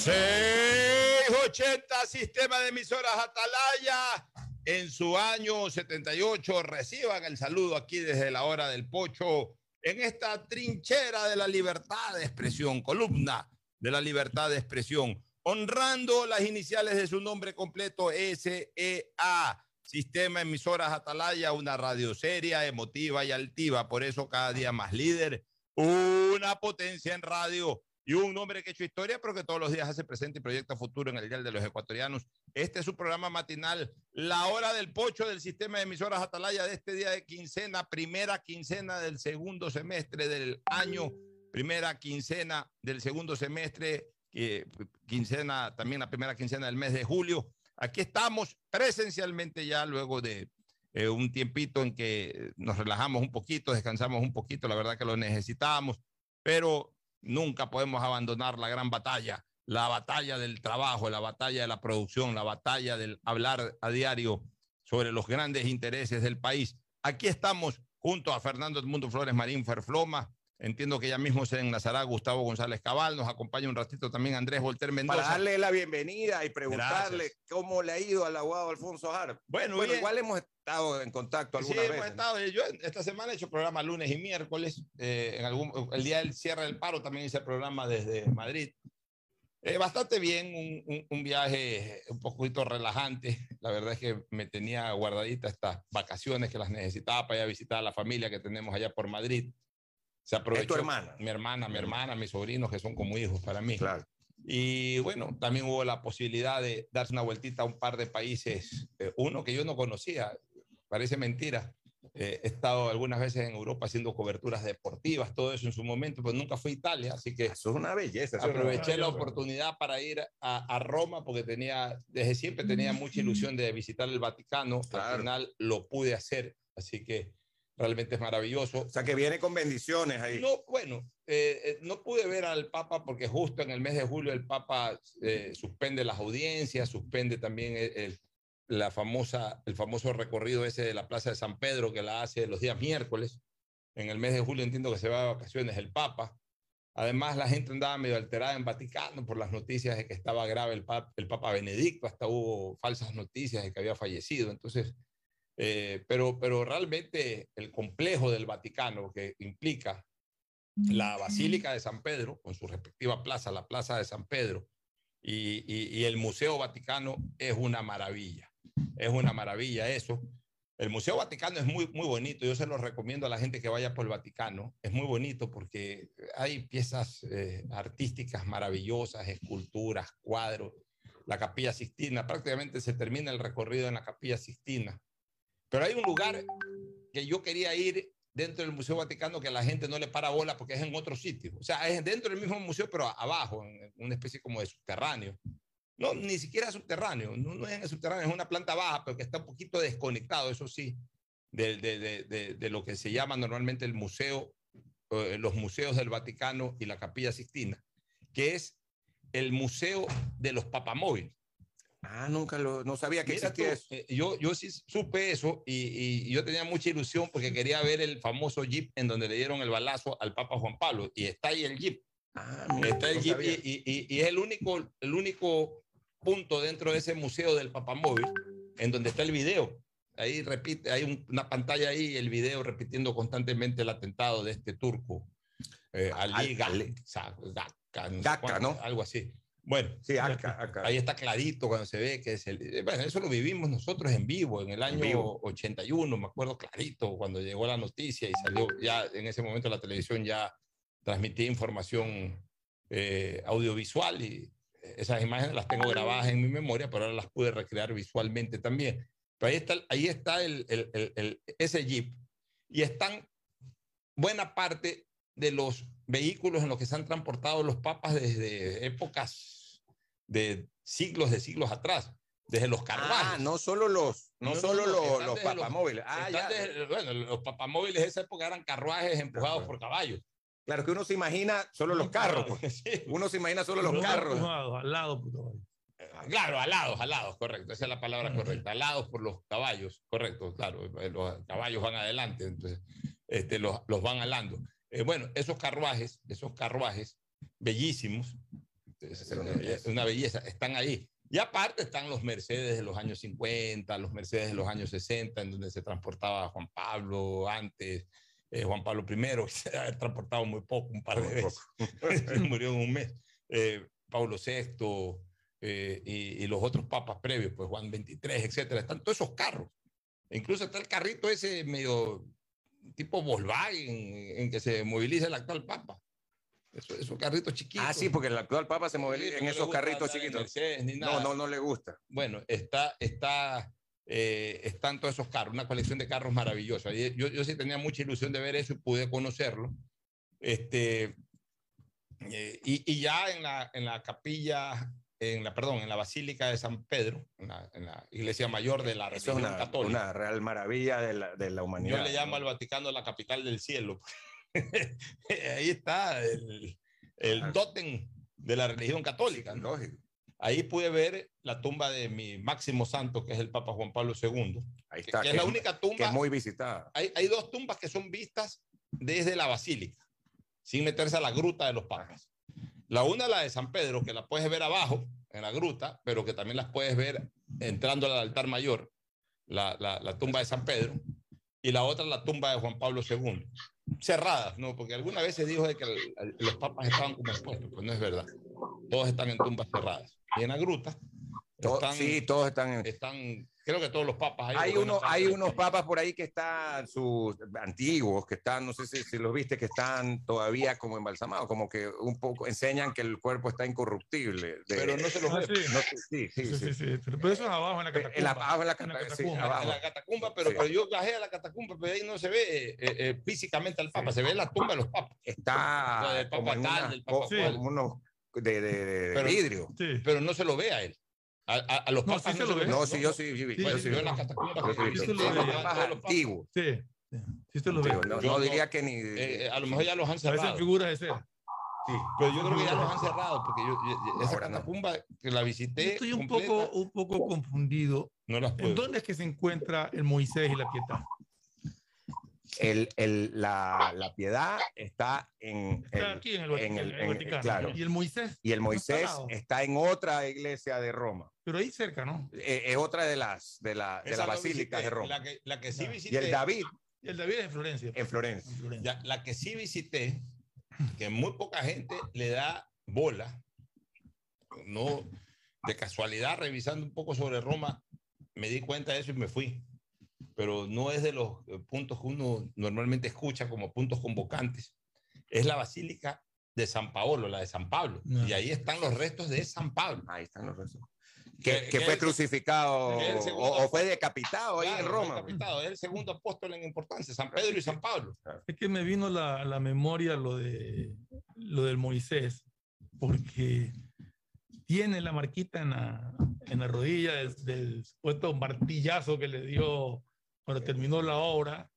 680 Sistema de Emisoras Atalaya. En su año 78 reciban el saludo aquí desde la hora del pocho en esta trinchera de la libertad de expresión, columna de la libertad de expresión, honrando las iniciales de su nombre completo SEA. Sistema Emisoras Atalaya, una radio seria, emotiva y altiva, por eso cada día más líder, una potencia en radio y un hombre que ha hecho historia, pero que todos los días hace presente y proyecta futuro en el Dial de los Ecuatorianos. Este es su programa matinal, La Hora del Pocho del Sistema de Emisoras Atalaya de este día de quincena, primera quincena del segundo semestre del año, primera quincena del segundo semestre, eh, quincena, también la primera quincena del mes de julio. Aquí estamos presencialmente ya luego de eh, un tiempito en que nos relajamos un poquito, descansamos un poquito, la verdad que lo necesitábamos, pero nunca podemos abandonar la gran batalla, la batalla del trabajo, la batalla de la producción, la batalla del hablar a diario sobre los grandes intereses del país. Aquí estamos junto a Fernando Edmundo Flores Marín Ferfloma, Entiendo que ya mismo se enlazará Gustavo González Cabal, nos acompaña un ratito también Andrés Volter Mendoza. Para darle la bienvenida y preguntarle cómo le ha ido al abogado Alfonso Har. Bueno, igual hemos estado en contacto alguna sí, hemos estado. Yo esta semana he hecho programa lunes y miércoles. Eh, en algún, el día del cierre del paro también hice programa desde Madrid. Eh, bastante bien, un, un, viaje un poquito relajante. La verdad es que me tenía guardadita estas vacaciones que las necesitaba para ir a visitar a la familia que tenemos allá por Madrid. Se aprovechó. ¿Es tu hermana? Mi hermana, mi hermana, mis sobrinos, que son como hijos para mí. Claro. Y bueno, también hubo la posibilidad de darse una vueltita a un par de países, eh, uno que yo no conocía, parece mentira. Eh, he estado algunas veces en Europa haciendo coberturas deportivas, todo eso en su momento, pero nunca fui a Italia, así que eso es una belleza. Aproveché la oportunidad para ir a, a, Roma porque tenía, desde siempre tenía mucha ilusión de visitar el Vaticano. Al final lo pude hacer, así que realmente es maravilloso. O sea, que viene con bendiciones ahí. No, bueno, eh, eh, no pude ver al Papa porque justo en el mes de julio el Papa eh, suspende las audiencias, suspende también el, la famosa, el famoso recorrido ese de la Plaza de San Pedro que la hace los días miércoles. En el mes de julio entiendo que se va de vacaciones el Papa. Además, la gente andaba medio alterada en Vaticano por las noticias de que estaba grave el, papa, el Papa Benedicto, hasta hubo falsas noticias de que había fallecido. Entonces, eh, pero, pero realmente el complejo del Vaticano que implica la Basílica de San Pedro, con su respectiva plaza, la Plaza de San Pedro, y, y, el Museo Vaticano es una maravilla. Es una maravilla eso. El Museo Vaticano es muy, muy bonito. Yo se lo recomiendo a la gente que vaya por el Vaticano. Es muy bonito porque hay piezas eh, artísticas maravillosas, esculturas, cuadros. La Capilla Sistina, prácticamente se termina el recorrido en la Capilla Sistina. Pero hay un lugar que yo quería ir dentro del Museo Vaticano que la gente no le para bola porque es en otro sitio. O sea, es dentro del mismo museo, pero abajo, en una especie como de subterráneo. No, ni siquiera subterráneo, no, no es en el subterráneo, es una planta baja, pero que está un poquito desconectado, eso sí, de, de, de, de lo que se llama normalmente el museo, eh, los museos del Vaticano y la Capilla Sixtina, que es el Museo de los Papamóviles. Ah, nunca lo, no sabía que existía eso. Eh, yo, yo sí supe eso y, y, yo tenía mucha ilusión porque quería ver el famoso jeep en donde le dieron el balazo al Papa Juan Pablo y está ahí el jeep. Ah, mira, está el no jeep y, y, es el único, el único punto dentro de ese museo del Papamóvil en donde está el video. Ahí repite, hay un, una pantalla ahí, el video repitiendo constantemente el atentado de este turco, eh, Ali Ali- Gakka, ¿no? Algo así. Bueno, Sí, acá, acá. Ahí está clarito cuando se ve que es el... eh, Bueno, eso lo vivimos nosotros en vivo, en el año vivo. 81, me acuerdo clarito, cuando llegó la noticia y salió ya, en ese momento la televisión ya transmitía información eh, audiovisual y esas imágenes las tengo grabadas en mi memoria, pero ahora las pude recrear visualmente también. Pero ahí está, ahí está el, el- el- el- ese jeep y están buena parte de los vehículos en los que se han transportado los papas desde épocas de siglos de siglos atrás, desde los carruajes. Ah, no solo los, no, solo los, papamóviles. Ah, ya. desde- bueno, los papamóviles de esa época eran carruajes empujados por caballos. Claro que uno se imagina solo los carros. pues. Sí. Uno se imagina solo los No carros. empujados, al lado, puto vaya. Claro, alados, alados, correcto. Esa es la palabra correcta. Alados por los caballos, correcto, claro. Los caballos van adelante, entonces este, los, los van alando. Eh, bueno, esos carruajes, esos carruajes bellísimos, es una belleza, están ahí. Y aparte están los Mercedes de los años 50, los Mercedes de los años 60, en donde se transportaba Juan Pablo antes, eh, Juan Pablo I, que se ha transportado muy poco, un par de veces, murió en un mes, eh, Pablo VI eh, y, y, los otros papas previos, pues Juan XXIII, etcétera, están todos esos carros. E incluso está el carrito ese medio tipo Volkswagen en que se moviliza el actual papa. Esos, carritos chiquitos. Ah, sí, porque el actual Papa se moviliza en esos carritos chiquitos. No, no, no le gusta. Bueno, está, está, eh, están todos esos carros, una colección de carros maravillosa. Yo, yo sí tenía mucha ilusión de ver eso y pude conocerlo. Este, eh, y, y, ya en la, en la capilla, en la, perdón, en la Basílica de San Pedro, en la, en la iglesia mayor de la religión una, católica. Una real maravilla de la, de la humanidad. Yo le llamo al Vaticano la capital del cielo. Ahí está el, el tótem de la religión católica. Ahí pude ver la tumba de mi máximo santo, que es el Papa Juan Pablo II. Ahí está. Que, es la única tumba. Que es muy visitada. Hay, hay dos tumbas que son vistas desde la basílica, sin meterse a la gruta de los papas. La una, la de San Pedro, que la puedes ver abajo, en la gruta, pero que también las puedes ver entrando al altar mayor, la, la, la tumba de San Pedro. Y la otra, la tumba de Juan Pablo II cerradas, ¿no? Porque alguna vez se dijo de que los papas estaban como expuestos, pues no es verdad. Todos están en tumbas cerradas. En la gruta. Están, sí, todos están. En... Están creo que todos los papas. Hay, uno, hay unos papas por ahí que están, sus antiguos, que están, no sé si, si, los viste, que están todavía como embalsamados, como que un poco enseñan que el cuerpo está incorruptible. pero no se los ah, ve. No, sí, sí, sí, sí, Pero, eso es abajo en la catacumba. En la, abajo en la, catacumba. abajo. En la catacumba, pero, pero, yo bajé a la catacumba, pero ahí no se ve eh, eh, físicamente al papa, se ve la tumba de los papas. Está o sea, del papa tal, una, del papa como unos de, de, de, pero, vidrio. Pero no se lo ve a él. A, a, a, los papas no, sí no, se no, sí, yo sí, sí, sí, yo sí, yo en las catacumbas sí, sí, los papas antiguos. Sí, sí, te lo veo. No, no, diría que ni. Eh, a lo mejor ya los han cerrado. Parecen figuras de cera. Sí, pero yo creo que ya los han cerrado porque yo, yo esa catacumba que la visité. Estoy un poco, un poco confundido. No las puedo. ¿En dónde es que se encuentra el Moisés y la Pietad? El, el, la, la, piedad está en, está aquí en el, en el, en el Vaticano. Claro. Y el Moisés. Y el Moisés está en otra iglesia de Roma. Pero ahí cerca, ¿no? Eh, es otra de las de la, de la basílicas de Roma. La que, la que sí Ah. visité. Y el David. Y el David es en Florencia. En Florencia. En Florencia. Ya, la que sí visité, que muy poca gente le da bola, no de casualidad, revisando un poco sobre Roma, me di cuenta de eso y me fui. Pero no es de los eh, puntos que uno normalmente escucha como puntos convocantes. Es la Basílica de San Paolo, la de San Pablo. No. Y ahí están los restos de San Pablo. Ahí están los restos. Que, Que- que fue crucificado que el segundo o, o fue decapitado ahí Claro, en Roma. decapitado, es el segundo apóstol en importancia, San Pedro y San Pablo. Es que me vino la, a la memoria lo, de, lo del Moisés, porque tiene la marquita en la, en la rodilla del, del supuesto martillazo que le dio cuando terminó la obra.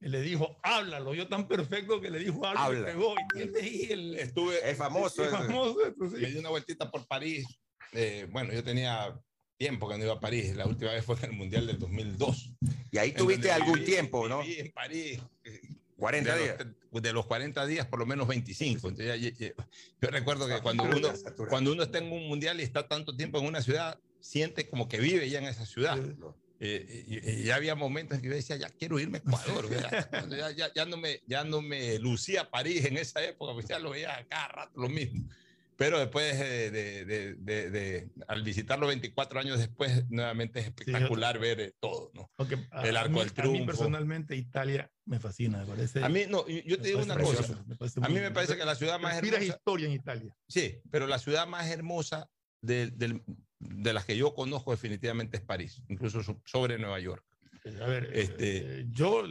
y Le dijo, háblalo. Yo tan perfecto que le dijo, háblalo. Habla. Y pegó. Y tiene ahí el. Estuve, Es famoso. es famoso esto, sí. me di una vueltita por París. eh, bueno, yo tenía tiempo que no iba a París. La última vez fue en el Mundial del 2002. Y ahí tuviste algún viví- tiempo, ¿no? Viví en París. eh, 40 de días. Los, de los 40 días, por lo menos 25. Entonces, ya- ya- ya- yo recuerdo que cuando uno, cuando uno está en un mundial y está tanto tiempo en una ciudad, siente como que vive ya en esa ciudad. Eh, y, y ya había momentos en que yo decía, ya quiero irme a Ecuador. ya, ya, ya, no me, ya no me lucía París en esa época, pues ya lo veía a cada rato lo mismo. Pero después, de, de, de, de- al visitarlo 24 años después, nuevamente es espectacular ver eh, todo. ¿no? A- El a Arco del A Triunfo. mí personalmente Italia me fascina, me parece. A mí, no, yo yo te digo una cosa. precioso, parece A mí me parece que la ciudad más hermosa. historia en Italia. Sí, pero la ciudad más hermosa de, del- de las que yo conozco definitivamente es París, incluso so- sobre Nueva York. A ver, Este- eh, yo,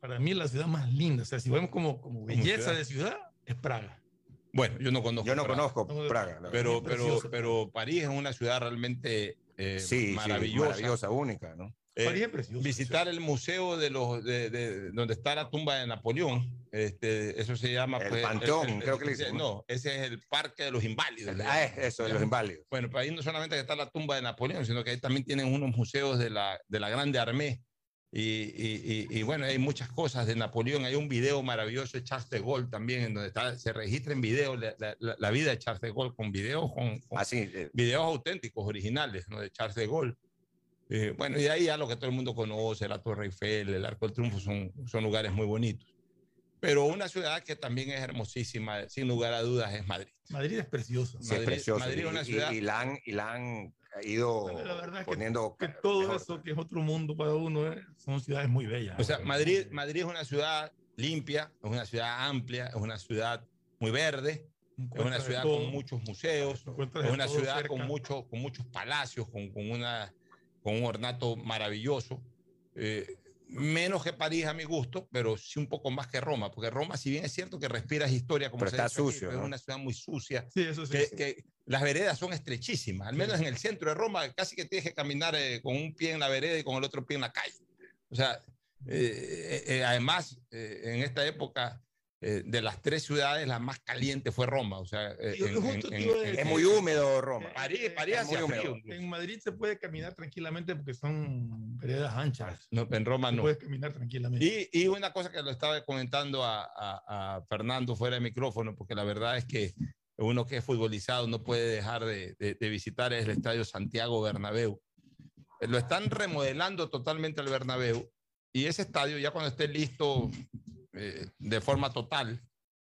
para mí la ciudad más linda, o sea, si vemos como, como belleza ciudad. de ciudad, es Praga. Bueno, yo no conozco. Yo no Praga, conozco No, Praga. Pero, pero, pero París es una ciudad realmente eh, Sí, sí, maravillosa. maravillosa, única, ¿no? Eh, visitar el museo de los de, de- donde está la tumba de Napoleón, este, eso se llama El pues, Panteón, creo que le dicen, ¿no? Ese es el Parque de los Inválidos. Ah, es eso, de los inválidos. Bueno, pero ahí no solamente está la tumba de Napoleón, sino que ahí también tienen unos museos de la, de la Grande Armée Y, y- y- y bueno, hay muchas cosas de Napoleón. Hay un video maravilloso de Charles de Gaulle también, en donde está, se registra en video la, la- la- vida de Charles de Gaulle con videos, con, con Así, eh, videos auténticos, originales, ¿no? de Charles de Gaulle. Eh, bueno, y de ahí ya lo que todo el mundo conoce, la Torre Eiffel, el Arco del Triunfo, son, son lugares muy bonitos. Pero una ciudad que también es hermosísima, sin lugar a dudas, es Madrid. Madrid es precioso. sí, es Madrid- precioso. Madrid es y, una y- ciudad- y la han, y la han ido La verdad es que- poniendo. Que todo mejor. eso que es otro mundo para uno eh, son ciudades muy bellas. O sea, Madrid, Madrid es una ciudad limpia, es una ciudad amplia, es una ciudad muy verde, es una ciudad todo, con muchos museos, es una ciudad cerca. con, mucho, con muchos palacios, con, con una, con un ornato maravilloso. Eh, menos que París a mi gusto, pero sí un poco más que Roma, porque Roma, si bien es cierto que respiras historia, como Pero se está dice sucio, es una ciudad muy sucia, Sí, eso sí. que, sí. que las veredas son estrechísimas, al menos en el centro de Roma, casi que tienes que caminar eh, con un pie en la vereda y con el otro pie en la calle. O sea, eh, eh, eh, además, eh, en esta época, eh, de las tres ciudades, la más caliente fue Roma. O sea, eh, en- en- en- Es muy húmedo Roma. París, París Es húmedo. frío. En Madrid se puede caminar tranquilamente porque son veredas anchas. No, en Roma Se no. puede caminar tranquilamente. Y, y una cosa que lo estaba comentando a, a- a Fernando fuera de micrófono, porque la verdad es que uno que es futbolizado no puede dejar de, de- de visitar el estadio Santiago Bernabéu. Eh, Lo están remodelando totalmente el Bernabéu y ese estadio ya cuando esté listo eh, de forma total,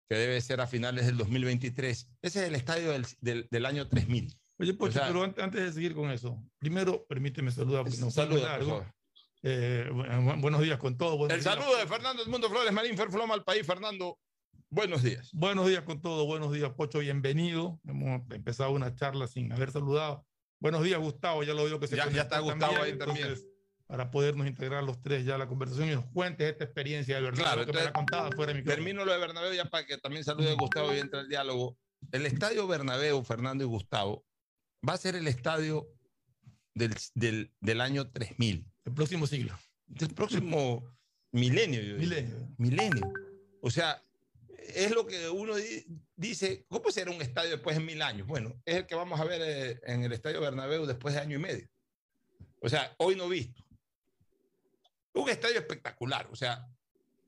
que debe ser a finales del 2023, ese es el estadio del, del- del año 3000. Oye, Pocho, o sea- pero antes, de seguir con eso, primero permíteme saludar porque nos favor. Eh, bu- buenos días con todo. buenos El días. saludo de Fernando Edmundo Flores Marín, Ferfloma al país. Fernando, buenos días. Buenos días con todo, buenos días, Pocho, bienvenido. Hemos empezado una charla sin haber saludado. Buenos días, Gustavo, ya lo veo que se Ya- ya está Gustavo ahí también. Entonces, Para podernos integrar los tres ya a la conversación y nos cuentes esta experiencia de verdad, Claro, lo que me la entonces, contaba fuera de mi Termino lo de Bernabéu ya para que también salude a Gustavo y entre el diálogo. El estadio Bernabéu, Fernando y Gustavo, va a ser el estadio del, del, del año 3000, El próximo siglo. del próximo milenio. yo. Milenio. Milenio. O sea, es lo que uno di- dice, ¿cómo será un estadio después de mil años? Bueno, es el que vamos a ver eh, en el estadio Bernabéu después de año y medio. O sea, hoy no visto. Un estadio espectacular. O sea,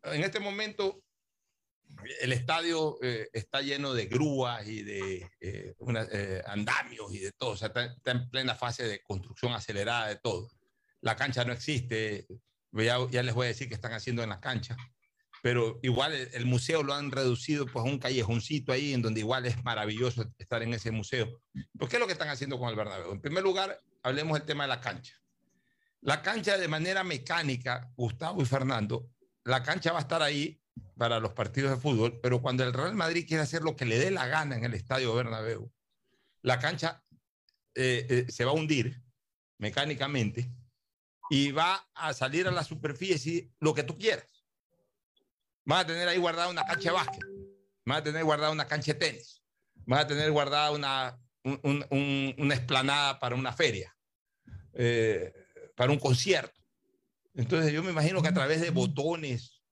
en este momento el estadio eh, está lleno de grúas y de eh, una- eh, andamios y de todo. O sea, está, está en plena fase de construcción acelerada de todo. La cancha no existe. Ya, ya les voy a decir qué están haciendo en la cancha. Pero igual el, el museo lo han reducido pues, a un callejoncito ahí en donde igual es maravilloso estar en ese museo. ¿Por qué es lo que están haciendo con el Bernabéu? En primer lugar, hablemos del tema de la cancha. La cancha de manera mecánica, Gustavo y Fernando, la cancha va a estar ahí para los partidos de fútbol, pero cuando el Real Madrid quiere hacer lo que le dé la gana en el estadio Bernabéu, la cancha eh, eh, se va a hundir mecánicamente y va a salir a la superficie lo que tú quieras. Vas a tener ahí guardada una cancha de básquet, vas a tener guardada una cancha de tenis, vas a tener guardada una, un- un- un- una explanada para una feria, eh, para un concierto. Entonces yo me imagino que a través de botones,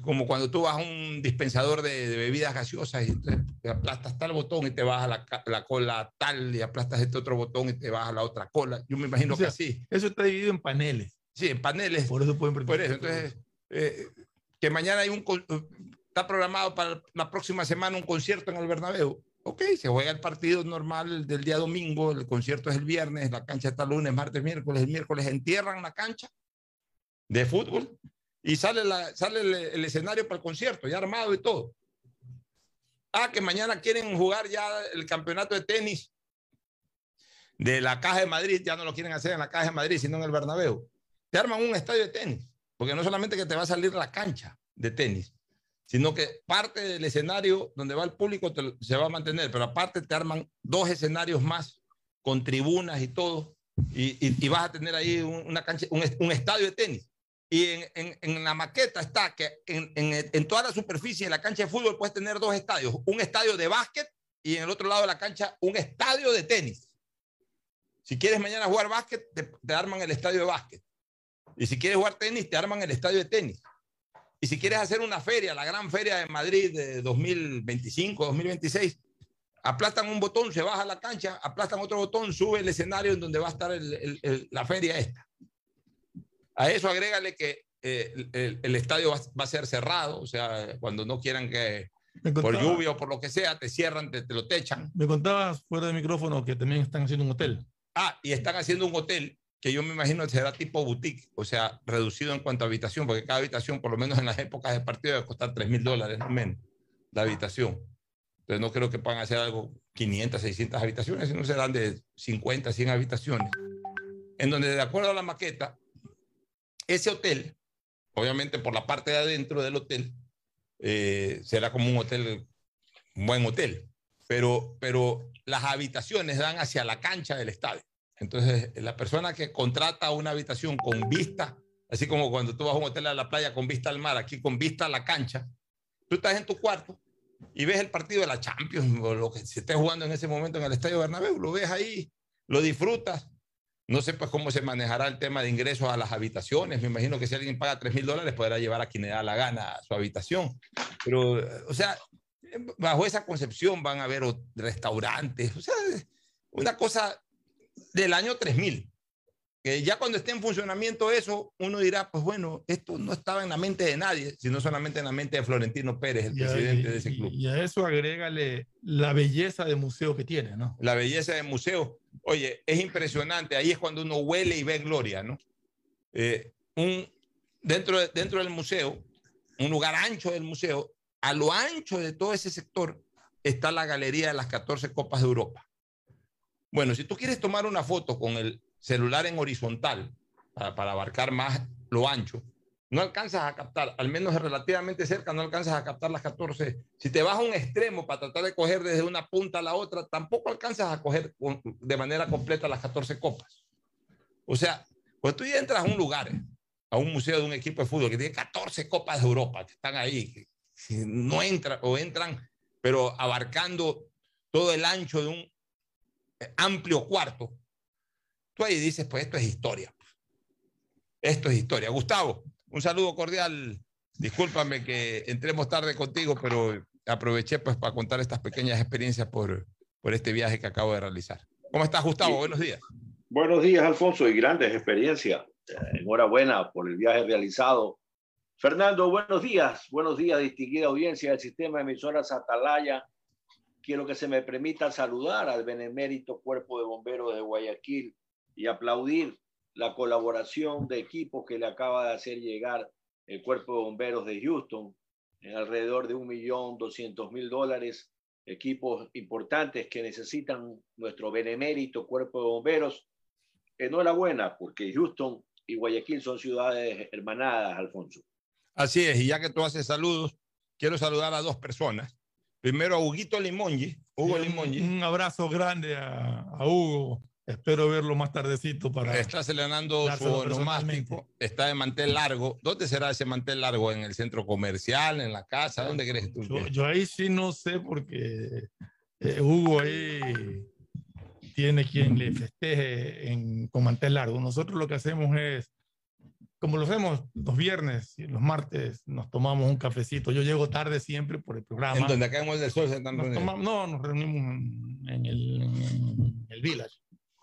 como cuando tú vas a un dispensador de, de bebidas gaseosas y te, te aplastas tal botón y te vas a la, la cola tal y aplastas este otro botón y te vas a la otra cola. Yo me imagino O sea, que así. Eso está dividido en paneles. Sí, en paneles. Por eso pueden Por eso, entonces, eh, que mañana hay un, con- está programado para la próxima semana un concierto en el Bernabéu. Ok, se juega el partido normal del día domingo, el concierto es el viernes, la cancha está lunes, martes, miércoles, el miércoles entierran la cancha de fútbol y sale, la, sale el, escenario para el concierto, ya armado y todo. Ah, que mañana quieren jugar ya el campeonato de tenis de la Caja de Madrid, ya no lo quieren hacer en la Caja de Madrid, sino en el Bernabéu. Te arman un estadio de tenis, porque no solamente que te va a salir la cancha de tenis, sino que parte del escenario donde va el público te se va a mantener, pero aparte te arman dos escenarios más con tribunas y todo, y, y- y vas a tener ahí un- una cancha, un, un estadio de tenis. Y en, en- en la maqueta está que en- en toda la superficie de la cancha de fútbol puedes tener dos estadios, un estadio de básquet y en el otro lado de la cancha un estadio de tenis. Si quieres mañana jugar básquet, te, te arman el estadio de básquet. Y si quieres jugar tenis, te arman el estadio de tenis. Y si quieres hacer una feria, la gran feria de Madrid de 2025, 2026, aplastan un botón, se baja la cancha, aplastan otro botón, sube el escenario en donde va a estar el- el- el- la feria esta. A eso agrégale que eh, el, estadio va, va a ser cerrado, o sea, cuando no quieran que Me por contaba- lluvia o por lo que sea, te cierran, te, te lo techan. Me contabas fuera de micrófono que también están haciendo un hotel. Ah, y están haciendo un hotel que yo me imagino que será tipo boutique, o sea, reducido en cuanto a habitación, porque cada habitación, por lo menos en las épocas de partido, debe costar 3 mil dólares, no menos, la habitación. Entonces no creo que puedan hacer algo 500, 600 habitaciones, sino serán de 50, 100 habitaciones. En donde, de acuerdo a la maqueta, ese hotel, obviamente por la parte de adentro del hotel, eh, será como un hotel, un buen hotel, pero, pero las habitaciones dan hacia la cancha del estadio. Entonces, la persona que contrata una habitación con vista, así como cuando tú vas a un hotel a la playa con vista al mar, aquí con vista a la cancha, tú estás en tu cuarto y ves el partido de la Champions o lo que se esté jugando en ese momento en el Estadio Bernabéu, lo ves ahí, lo disfrutas. No sé pues cómo se manejará el tema de ingresos a las habitaciones. Me imagino que si alguien paga 3 mil dólares podrá llevar a quien le da la gana a su habitación. Pero, eh, o sea, bajo esa concepción van a haber restaurantes, o sea, una cosa del año 3000. Que ya cuando esté en funcionamiento eso, uno dirá, pues bueno, esto no estaba en la mente de nadie, sino solamente en la mente de Florentino Pérez, el Y a, presidente de ese club. y a eso agrégale la belleza de museo que tiene, ¿no? La belleza del museo, oye, es impresionante, ahí es cuando uno huele y ve gloria, ¿no? Eh, un, dentro, de- dentro del museo, un lugar ancho del museo, a lo ancho de todo ese sector está la galería de las 14 Copas de Europa. Bueno, si tú quieres tomar una foto con el celular en horizontal para, para abarcar más lo ancho, no alcanzas a captar, al menos relativamente cerca, no alcanzas a captar las 14. Si te vas a un extremo para tratar de coger desde una punta a la otra, tampoco alcanzas a coger de manera completa las 14 copas. O sea, cuando tú ya entras a un lugar, a un museo de un equipo de fútbol que tiene 14 copas de Europa, que están ahí, que no entran o entran, pero abarcando todo el ancho de un amplio cuarto, tú ahí dices, pues esto es historia. Esto es historia. Gustavo, un saludo cordial. Discúlpame que entremos tarde contigo, pero aproveché pues para contar estas pequeñas experiencias por, por este viaje que acabo de realizar. ¿Cómo estás, Gustavo? Sí. Buenos días. Buenos días, Alfonso, y grandes experiencias. Enhorabuena por el viaje realizado. Fernando, buenos días. Buenos días, distinguida audiencia del sistema de emisoras Atalaya. Quiero que se me permita saludar al benemérito Cuerpo de Bomberos de Guayaquil y aplaudir la colaboración de equipos que le acaba de hacer llegar el Cuerpo de Bomberos de Houston en alrededor de un millón doscientos mil dólares. Equipos importantes que necesitan nuestro benemérito Cuerpo de Bomberos enhorabuena, porque Houston y Guayaquil son ciudades hermanadas, Alfonso. Así es, y ya que tú haces saludos, quiero saludar a dos personas. Primero a Huguito Limongi. Hugo Limongi. Un, abrazo grande a, a Hugo. Espero verlo más tardecito para. Está celebrando su onomástico, está de mantel largo. ¿Dónde será ese mantel largo? ¿En el centro comercial? ¿En la casa? ¿Dónde crees tú? Yo, ahí sí no sé porque eh, Hugo ahí tiene quien le festeje en, con mantel largo. Nosotros lo que hacemos es, como lo hacemos los viernes y los martes, nos tomamos un cafecito. Yo llego tarde siempre por el programa. En donde acá en del Sol se están Nos reuniendo. tomamos- no, nos reunimos en, el, en el village.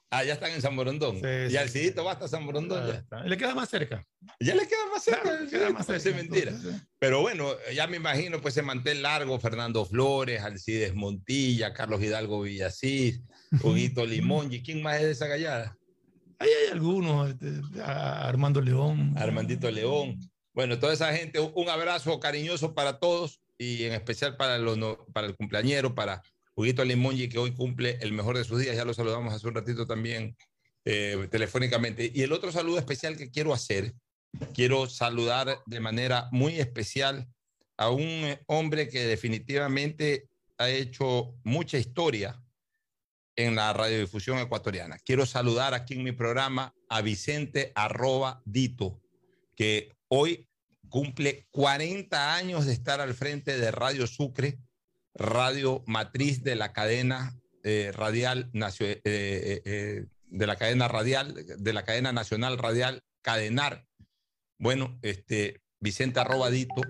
Ah, ya están en San Borondón. Sí, y sí, Alcidito va hasta San Borondón. Ya, está. Le queda más cerca. ya le queda más cerca. Claro, queda más cerca. mentira. Entonces, Pero bueno, ya me imagino pues ese mantel largo, Fernando Flores, Alcides Montilla, Carlos Hidalgo Villasís, Huguito Limón, ¿y quién más es de esa gallada? Ahí hay algunos, este, Armando León. Armandito León. Bueno, toda esa gente, un- abrazo cariñoso para todos y en especial para, ono- para el cumpleañero, para Huguito Limongi, que hoy cumple el mejor de sus días. Ya lo saludamos hace un ratito también eh, telefónicamente. Y el otro saludo especial que quiero hacer, quiero saludar de manera muy especial a un eh, hombre que definitivamente ha hecho mucha historia en la radiodifusión ecuatoriana. Quiero saludar aquí en mi programa a Vicente arroba Dito, que hoy cumple 40 años de estar al frente de Radio Sucre, radio matriz de la cadena eh, radial eh, eh, de la cadena radial, de la cadena nacional radial Cadenar. Bueno, este Vicente Arrobadito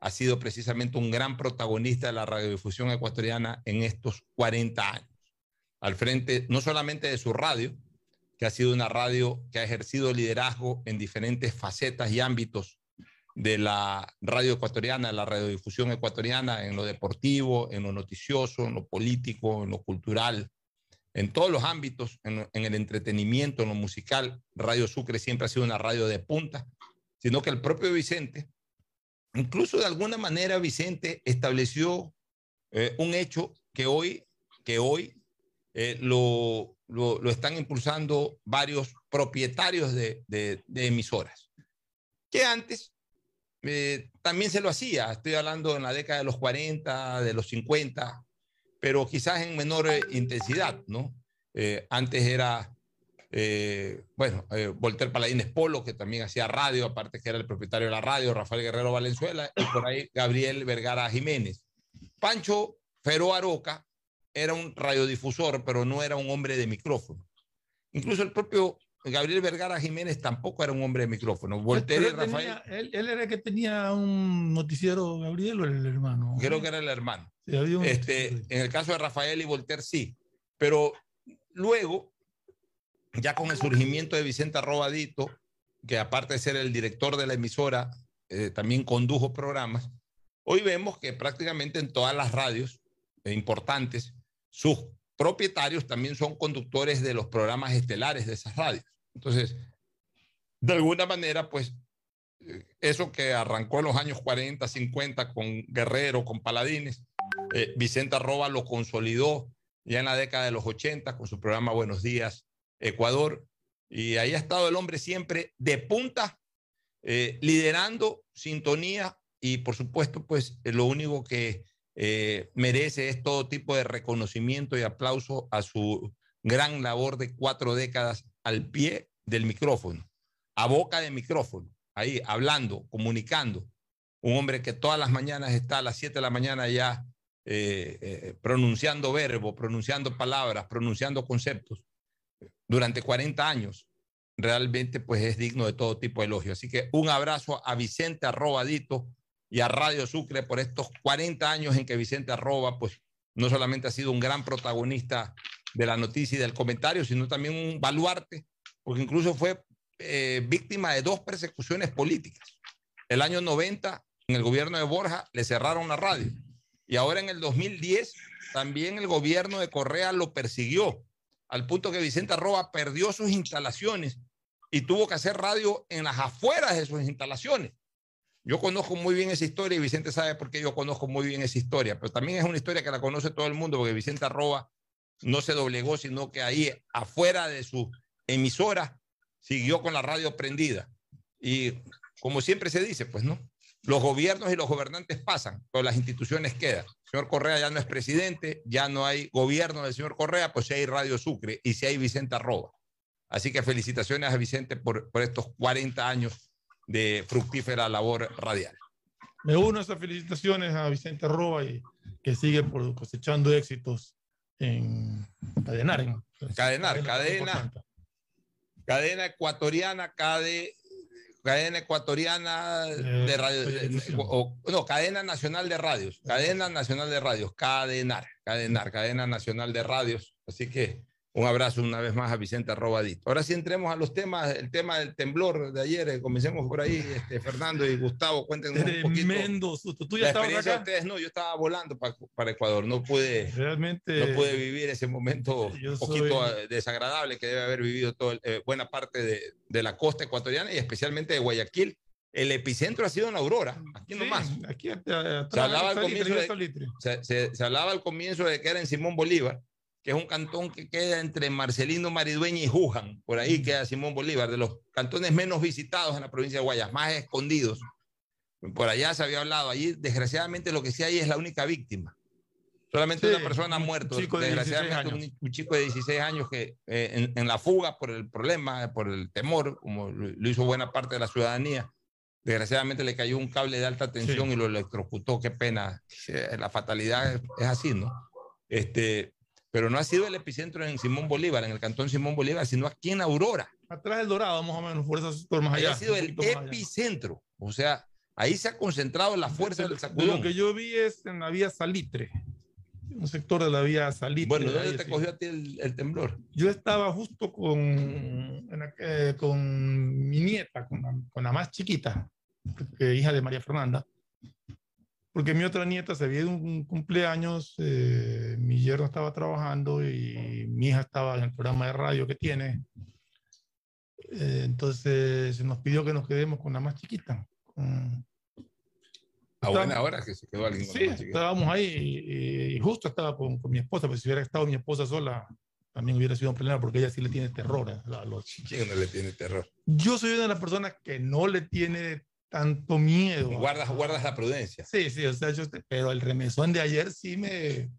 ha sido precisamente un gran protagonista de la radiodifusión ecuatoriana en estos 40 años. Al frente no solamente de su radio, que ha sido una radio que ha ejercido liderazgo en diferentes facetas y ámbitos de la radio ecuatoriana, la radiodifusión ecuatoriana, en lo deportivo, en lo noticioso, en lo político, en lo cultural, en todos los ámbitos, en, el entretenimiento, en lo musical. Radio Sucre siempre ha sido una radio de punta, sino que el propio Vicente, incluso de alguna manera Vicente estableció eh, un hecho que hoy, que hoy eh, lo, lo, lo, están impulsando varios propietarios de, de, de emisoras, que antes eh, también se lo hacía, estoy hablando en la década de los 40, de los 50, pero quizás en menor eh, intensidad, ¿no? Eh, antes era, eh, bueno, eh, Volter Paladines Polo, que también hacía radio, aparte que era el propietario de la radio, Rafael Guerrero Valenzuela, y por ahí Gabriel Vergara Jiménez. Pancho Feró Aroca era un radiodifusor, pero no era un hombre de micrófono. Incluso el propio Gabriel Vergara Jiménez tampoco era un hombre de micrófono. Voltaire y Rafael. Tenía, él, él, era el que tenía un noticiero, Gabriel, o el hermano. Creo que era el hermano. Sí, este, en el caso de Rafael y Voltaire, sí. Pero luego, ya con el surgimiento de Vicente Arrobadito, que aparte de ser el director de la emisora, eh, también condujo programas, hoy vemos que prácticamente en todas las radios eh, importantes, sus propietarios también son conductores de los programas estelares de esas radios. Entonces, de alguna manera, pues, eso que arrancó en los años 40, 50 con Guerrero, con Paladines, eh, Vicente Arroba lo consolidó ya en la década de los 80 con su programa Buenos Días Ecuador. Y ahí ha estado el hombre siempre de punta, eh, liderando sintonía y por supuesto, pues lo único que eh, merece es todo tipo de reconocimiento y aplauso a su gran labor de cuatro décadas al pie del micrófono, a boca de micrófono, ahí hablando, comunicando. Un hombre que todas las mañanas está a las 7 de la mañana ya eh, eh, pronunciando verbos, pronunciando palabras, pronunciando conceptos durante 40 años. Realmente pues es digno de todo tipo de elogio. Así que un abrazo a Vicente Arrobadito y a Radio Sucre por estos 40 años en que Vicente Arroba pues no solamente ha sido un gran protagonista de la noticia y del comentario, sino también un baluarte, porque incluso fue eh, víctima de dos persecuciones políticas. El año 90, en el gobierno de Borja, le cerraron la radio. Y ahora en el 2010, también el gobierno de Correa lo persiguió, al punto que Vicente Arroba perdió sus instalaciones y tuvo que hacer radio en las afueras de sus instalaciones. Yo conozco muy bien esa historia y Vicente sabe por qué yo conozco muy bien esa historia, pero también es una historia que la conoce todo el mundo porque Vicente Arroba no se doblegó, sino que ahí afuera de su emisora siguió con la radio prendida. Y como siempre se dice, pues no, los gobiernos y los gobernantes pasan, pero las instituciones quedan. Señor Correa ya no es presidente, ya no hay gobierno del señor Correa, pues si hay Radio Sucre y si hay Vicente Arroba. Así que felicitaciones a Vicente por, por estos 40 años de fructífera labor radial. Me uno a esas felicitaciones a Vicente Arroba y que sigue por cosechando éxitos en Cadenar. En, Cadenar, cadena, cadena ecuatoriana, cade, cadena ecuatoriana de radio, o, no, cadena nacional de radios, cadena nacional de radios, cadenar, cadenar, cadena nacional de radios. Así que un abrazo una vez más a Vicente Arrobadito. Ahora sí entremos a los temas, el tema del temblor de ayer, eh, comencemos por ahí, este, Fernando y Gustavo, cuéntenos un poquito. Tremendo susto. ¿Tú ya la estabas acá? ustedes no, yo estaba volando para, para Ecuador, no pude, Realmente. no pude vivir ese momento un poquito soy- eh, desagradable que debe haber vivido todo eh, buena parte de, de la costa ecuatoriana y especialmente de Guayaquil. El epicentro ha sido en Aurora, aquí Sí, nomás. Aquí. Se hablaba al comienzo de-. Se, se- se hablaba al comienzo de que era en Simón Bolívar, que es un cantón que queda entre Marcelino Maridueña y Juján. Por ahí queda Simón Bolívar, de los cantones menos visitados en la provincia de Guayas, más escondidos. Por allá se había hablado. Allí, desgraciadamente, lo que sí hay es la única víctima. Solamente Sí, una persona ha muerto. de 16 Desgraciadamente, un, un chico de 16 años que eh, en, en la fuga por el problema, por el temor, como lo, lo hizo buena parte de la ciudadanía, desgraciadamente le cayó un cable de alta tensión Sí. y lo electrocutó. Qué pena. Eh, La fatalidad es, es así, ¿no? Este, pero no ha sido el epicentro en Simón Bolívar, en el cantón Simón Bolívar, sino aquí en Aurora. Atrás del Dorado, más o menos, por esos sector más Ahí allá. ha sido el epicentro. O sea, ahí se ha concentrado la fuerza del De lo sacudón. que yo vi es en la vía Salitre, un sector de la vía Salitre. Bueno, ¿dónde te cogió a ti el, el temblor? Yo estaba justo con, en eh, con mi nieta, con la, con la más chiquita. hija de María Fernanda, porque mi otra nieta se había ido un cumpleaños, eh, mi yerno estaba trabajando y mi hija estaba en el programa de radio que tiene. Eh, entonces nos pidió que nos quedemos con la más chiquita. con- A buena hora que se quedó alguien con Sí, la chica. estábamos ahí y, y justo estaba con, con mi esposa, pero si hubiera estado mi esposa sola, también hubiera sido un problema porque ella sí le tiene terror a los ¿Quién no le tiene terror? Yo soy una de las personas que no le tiene tanto miedo. Guardas, guardas la prudencia. Sí, sí, o sea, yo, pero el remesón de ayer sí me...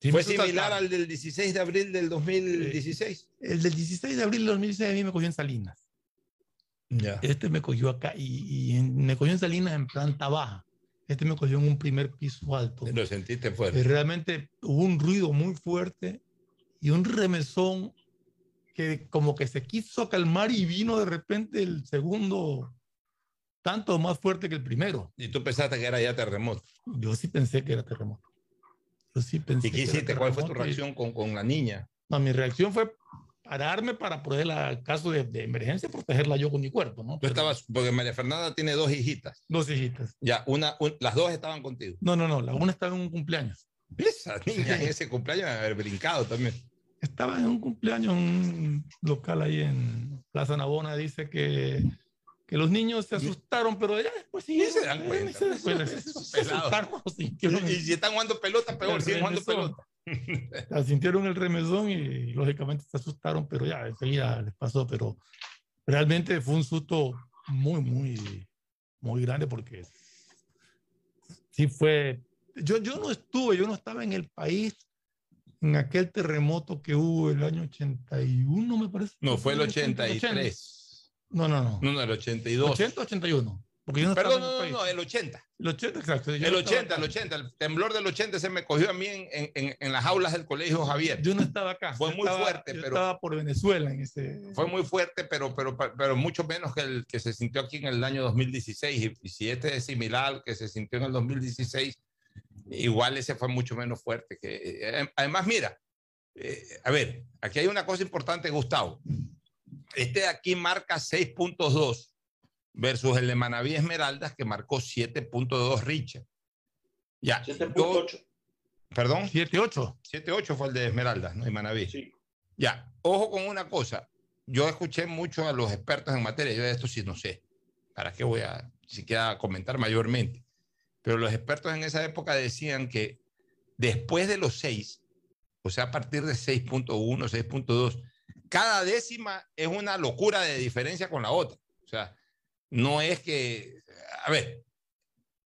sí ¿Fue similar al del 16 de abril del 2016? El del 16 de abril de 2016 a mí me cogió en Salinas. Ya. Este me cogió acá y, y en- me cogió en Salinas en planta baja. Este me cogió en un primer piso alto. Lo sentiste Eh, fuerte. Realmente hubo un ruido muy fuerte y un remesón que como que se quiso calmar y vino de repente el segundo tanto más fuerte que el primero. Y tú pensaste que era ya terremoto. Yo sí pensé que era terremoto. Yo sí pensé ¿Y qué hiciste? ¿Cuál fue tu y- reacción con, con la niña? No, mi reacción fue pararme para poder, al caso de, de emergencia, protegerla yo con mi cuerpo, ¿no? Tú Pero estabas, porque María Fernanda tiene dos hijitas. Dos hijitas. Ya, una, un- las dos estaban contigo. No, no, no, la una estaba en un cumpleaños. Esa niña en ese cumpleaños haber brincado también. Estaba en un cumpleaños, en un local ahí en Plaza Navona, dice que, que los niños se asustaron, pero ya después sí Ni se dan cuenta. Se, dan cuenta, se- asustaron, Y, sintieron, y si están jugando pelota, peor, siguen jugando pelota. sintieron el remesón y lógicamente se asustaron, pero ya enseguida les pasó, pero realmente fue un susto muy, muy, muy grande porque sí fue, yo, yo no estuve, yo no estaba en el país en aquel terremoto que hubo el año 81, me parece. No, fue el 80. 83. No, no, no. No, no, el 82. 80, 81. Porque yo no Perdón, no, no, no, el 80. El 80, exacto. El no estaba 80, acá. el 80. El temblor del 80 se me cogió a mí en, en, en- las aulas del colegio Javier. Yo no estaba acá. Fue muy estaba- fuerte, yo pero- Estaba por Venezuela en ese. Fue muy fuerte, pero, pero, pero mucho menos que el que se sintió aquí en el año 2016. Y, y si este es similar al que se sintió en el 2016, igual ese fue mucho menos fuerte. Que, eh, además, mira, eh, a ver, aquí hay una cosa importante, Gustavo. Este de aquí marca 6.2 versus el de Manaví Esmeraldas que marcó 7.2 Richard. Ya, yo- 7.8. perdón, 7-8. 7.8 fue el de Esmeraldas, ¿no? Y Manaví. Sí. Ya, ojo con una cosa. Yo escuché mucho a los expertos en materia, yo de esto sí no sé. ¿Para qué voy a siquiera comentar mayormente? Pero los expertos en esa época decían que después de los 6, o sea, a partir de 6.1, 6.2, cada décima es una locura de diferencia con la otra. O sea, no es que, a ver,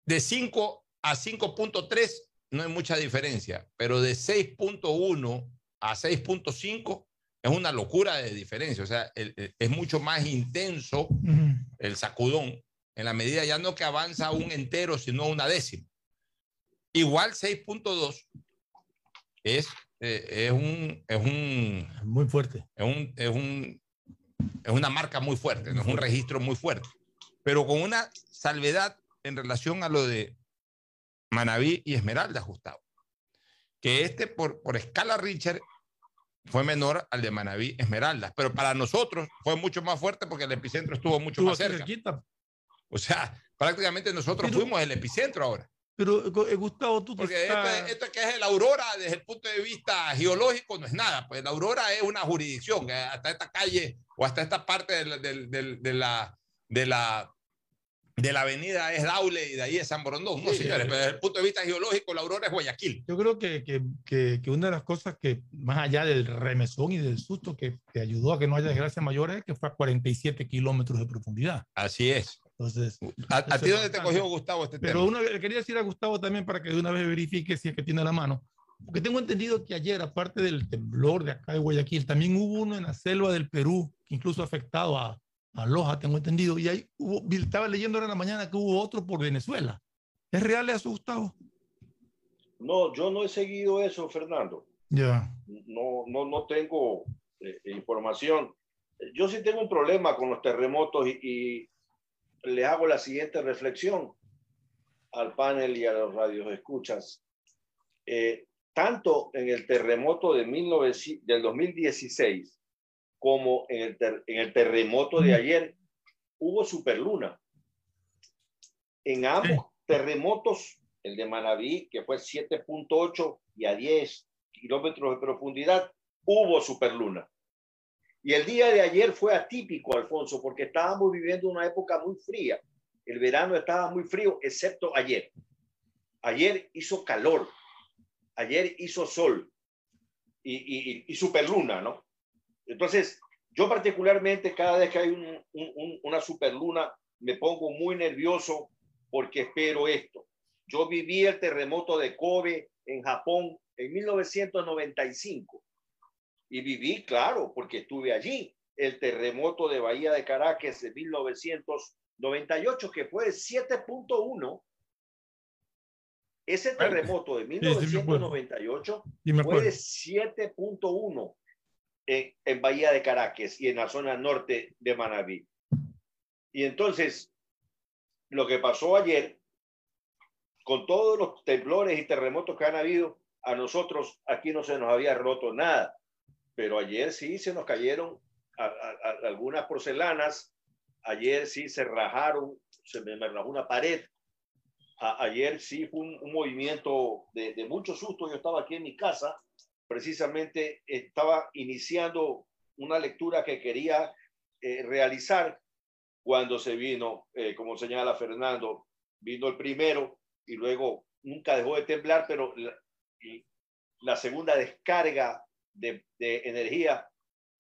de 5 a 5.3 no hay mucha diferencia, pero de 6.1 a 6.5 es una locura de diferencia. O sea, el- el- es mucho más intenso el sacudón en la medida ya no que avanza un entero, sino una décima. Igual 6.2 es, eh, es, un, es, un, Muy fuerte. es, un, es, un, es una marca muy fuerte, no es un registro muy fuerte, pero con una salvedad en relación a lo de Manaví y Esmeralda, Gustavo. Que este por, por escala Richard fue menor al de Manaví Esmeralda, pero para nosotros fue mucho más fuerte porque el epicentro estuvo mucho Estuvo más cerca. cerquita. O sea, prácticamente nosotros Pero- fuimos el epicentro ahora. Pero, eh, Gustavo, tú que Porque esto, estás- es- esto que es el Aurora desde el punto de vista geológico no es nada. Pues la Aurora es una jurisdicción. que Hasta esta calle o hasta esta parte de la, del- del- de la, de la, de la avenida es Daule y de ahí es San Borondón. No, Sí, señores, eh. pero desde el punto de vista geológico la Aurora es Guayaquil. Yo creo que, que, que, que una de las cosas que, más allá del remesón y del susto que, que ayudó a que no haya desgracias mayores, es que fue a 47 kilómetros de profundidad. Así es. Entonces, ¿A, a Eso ti dónde te cogió Gustavo este pero tema? una, le quería decir a Gustavo también para que de una vez verifique si es que tiene a la mano. Porque tengo entendido que ayer, aparte del temblor de acá de Guayaquil, también hubo uno en la selva del Perú, que incluso ha afectado a, a Loja, tengo entendido. Y ahí hubo, estaba leyendo ahora en la mañana que hubo otro por Venezuela. ¿Es real eso, Gustavo? No, yo no he seguido eso, Fernando. Ya. No, no, no tengo eh, información. Yo sí tengo un problema con los terremotos y, y les hago la siguiente reflexión al panel y a los radios escuchas. Eh, tanto en el terremoto de 1900 del 2016 como en el, ter- en el terremoto de ayer, hubo superluna. En ambos terremotos, el de Manabí, que fue 7.8 y a 10 kilómetros de profundidad, hubo superluna. Y el día de ayer fue atípico, Alfonso, porque estábamos viviendo una época muy fría. El verano estaba muy frío, excepto ayer. Ayer hizo calor, ayer hizo sol y, y, y superluna, ¿no? Entonces, yo particularmente cada vez que hay un, un, una superluna me pongo muy nervioso porque espero esto. Yo viví el terremoto de Kobe en Japón en 1995 y viví, claro, porque estuve allí, el terremoto de Bahía de Caracas de 1998 que fue 7.1 ese terremoto de 1998 fue de 7.1 en, en, Bahía de Caracas y en la zona norte de Manabí. Y entonces, lo que pasó ayer, con todos los temblores y terremotos que han habido, a nosotros aquí no se nos había roto nada, pero ayer sí se nos cayeron algunas porcelanas, ayer sí se rajaron, se me, me rajó una pared, ayer sí fue un, movimiento de, mucho susto. Yo estaba aquí en mi casa, precisamente estaba iniciando una lectura que quería eh, realizar cuando se vino, eh, como señala Fernando, vino el primero y luego nunca dejó de temblar, pero la segunda descarga de, de, energía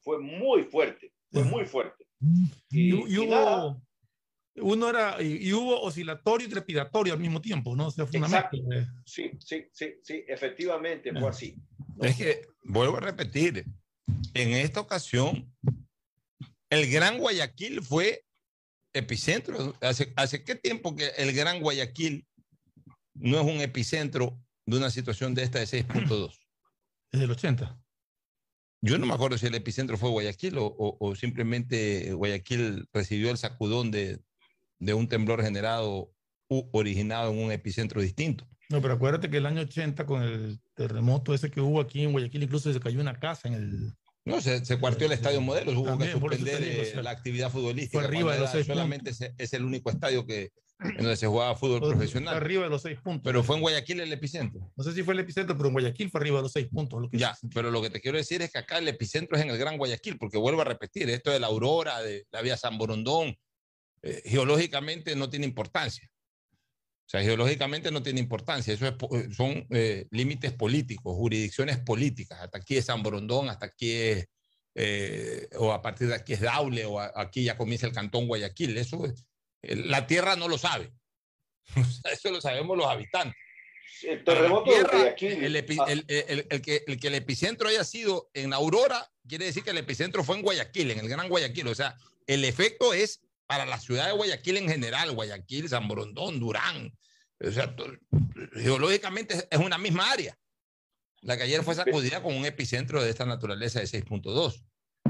fue muy fuerte, fue muy fuerte. Y, y, y hubo, nada, uno era, y, y, hubo oscilatorio y trepidatorio al mismo tiempo, ¿no? O sea, fue una mezcla. Sí, sí, sí, sí, efectivamente fue así. ¿no? Es que, vuelvo a repetir, en esta ocasión, el Gran Guayaquil fue epicentro. ¿Hace, hace qué tiempo que el Gran Guayaquil no es un epicentro de una situación de esta de 6.2? Desde el 80. Yo no me acuerdo si el epicentro fue Guayaquil o, o, o simplemente Guayaquil recibió el sacudón de, de un temblor generado u originado en un epicentro distinto. No, pero acuérdate que el año 80 con el terremoto ese que hubo aquí en Guayaquil incluso se cayó una casa en el... No, se, se cuartió el estadio Modelos, hubo También, que suspender digo, o sea, la actividad futbolística. Fue arriba de los seis Solamente es, es el único estadio que, en donde se jugaba fútbol fue profesional. arriba de los seis puntos. Pero fue en Guayaquil el epicentro. No sé si fue el epicentro, pero en Guayaquil fue arriba de los seis puntos. Lo que ya, pero lo que te quiero decir es que acá el epicentro es en el Gran Guayaquil, porque vuelvo a repetir, esto de la Aurora, de la vía San Borondón, eh, geológicamente no tiene importancia. O sea, geológicamente no tiene importancia. Eso es, son eh, límites políticos, jurisdicciones políticas. Hasta aquí es San Borondón, hasta aquí es, eh, o a partir de aquí es Daule, o a, aquí ya comienza el cantón Guayaquil. Eso es, la tierra no lo sabe. Eso lo sabemos los habitantes. El terremoto tierra, de Guayaquil. El, epi, el, el, el, que, el que el epicentro haya sido en Aurora, quiere decir que el epicentro fue en Guayaquil, en el Gran Guayaquil. O sea, el efecto es para la ciudad de Guayaquil en general, Guayaquil, San Borondón, Durán. O sea, geológicamente es una misma área. La que ayer fue sacudida con un epicentro de esta naturaleza de 6.2.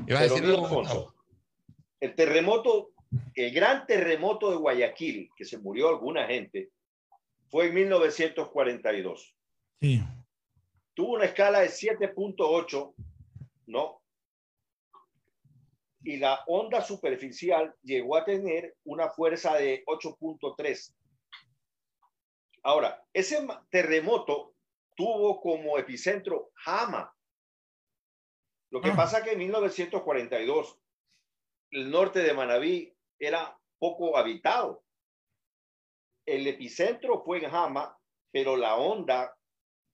¿Ibas a decir algo? El terremoto, el gran terremoto de Guayaquil, que se murió alguna gente, fue en 1942. Sí. Tuvo una escala de 7.8, ¿no? y la onda superficial llegó a tener una fuerza de 8.3. Ahora, ese terremoto tuvo como epicentro Hama. Lo que ah. pasa que en 1942 el norte de Manabí era poco habitado. El epicentro fue en Hama, pero la onda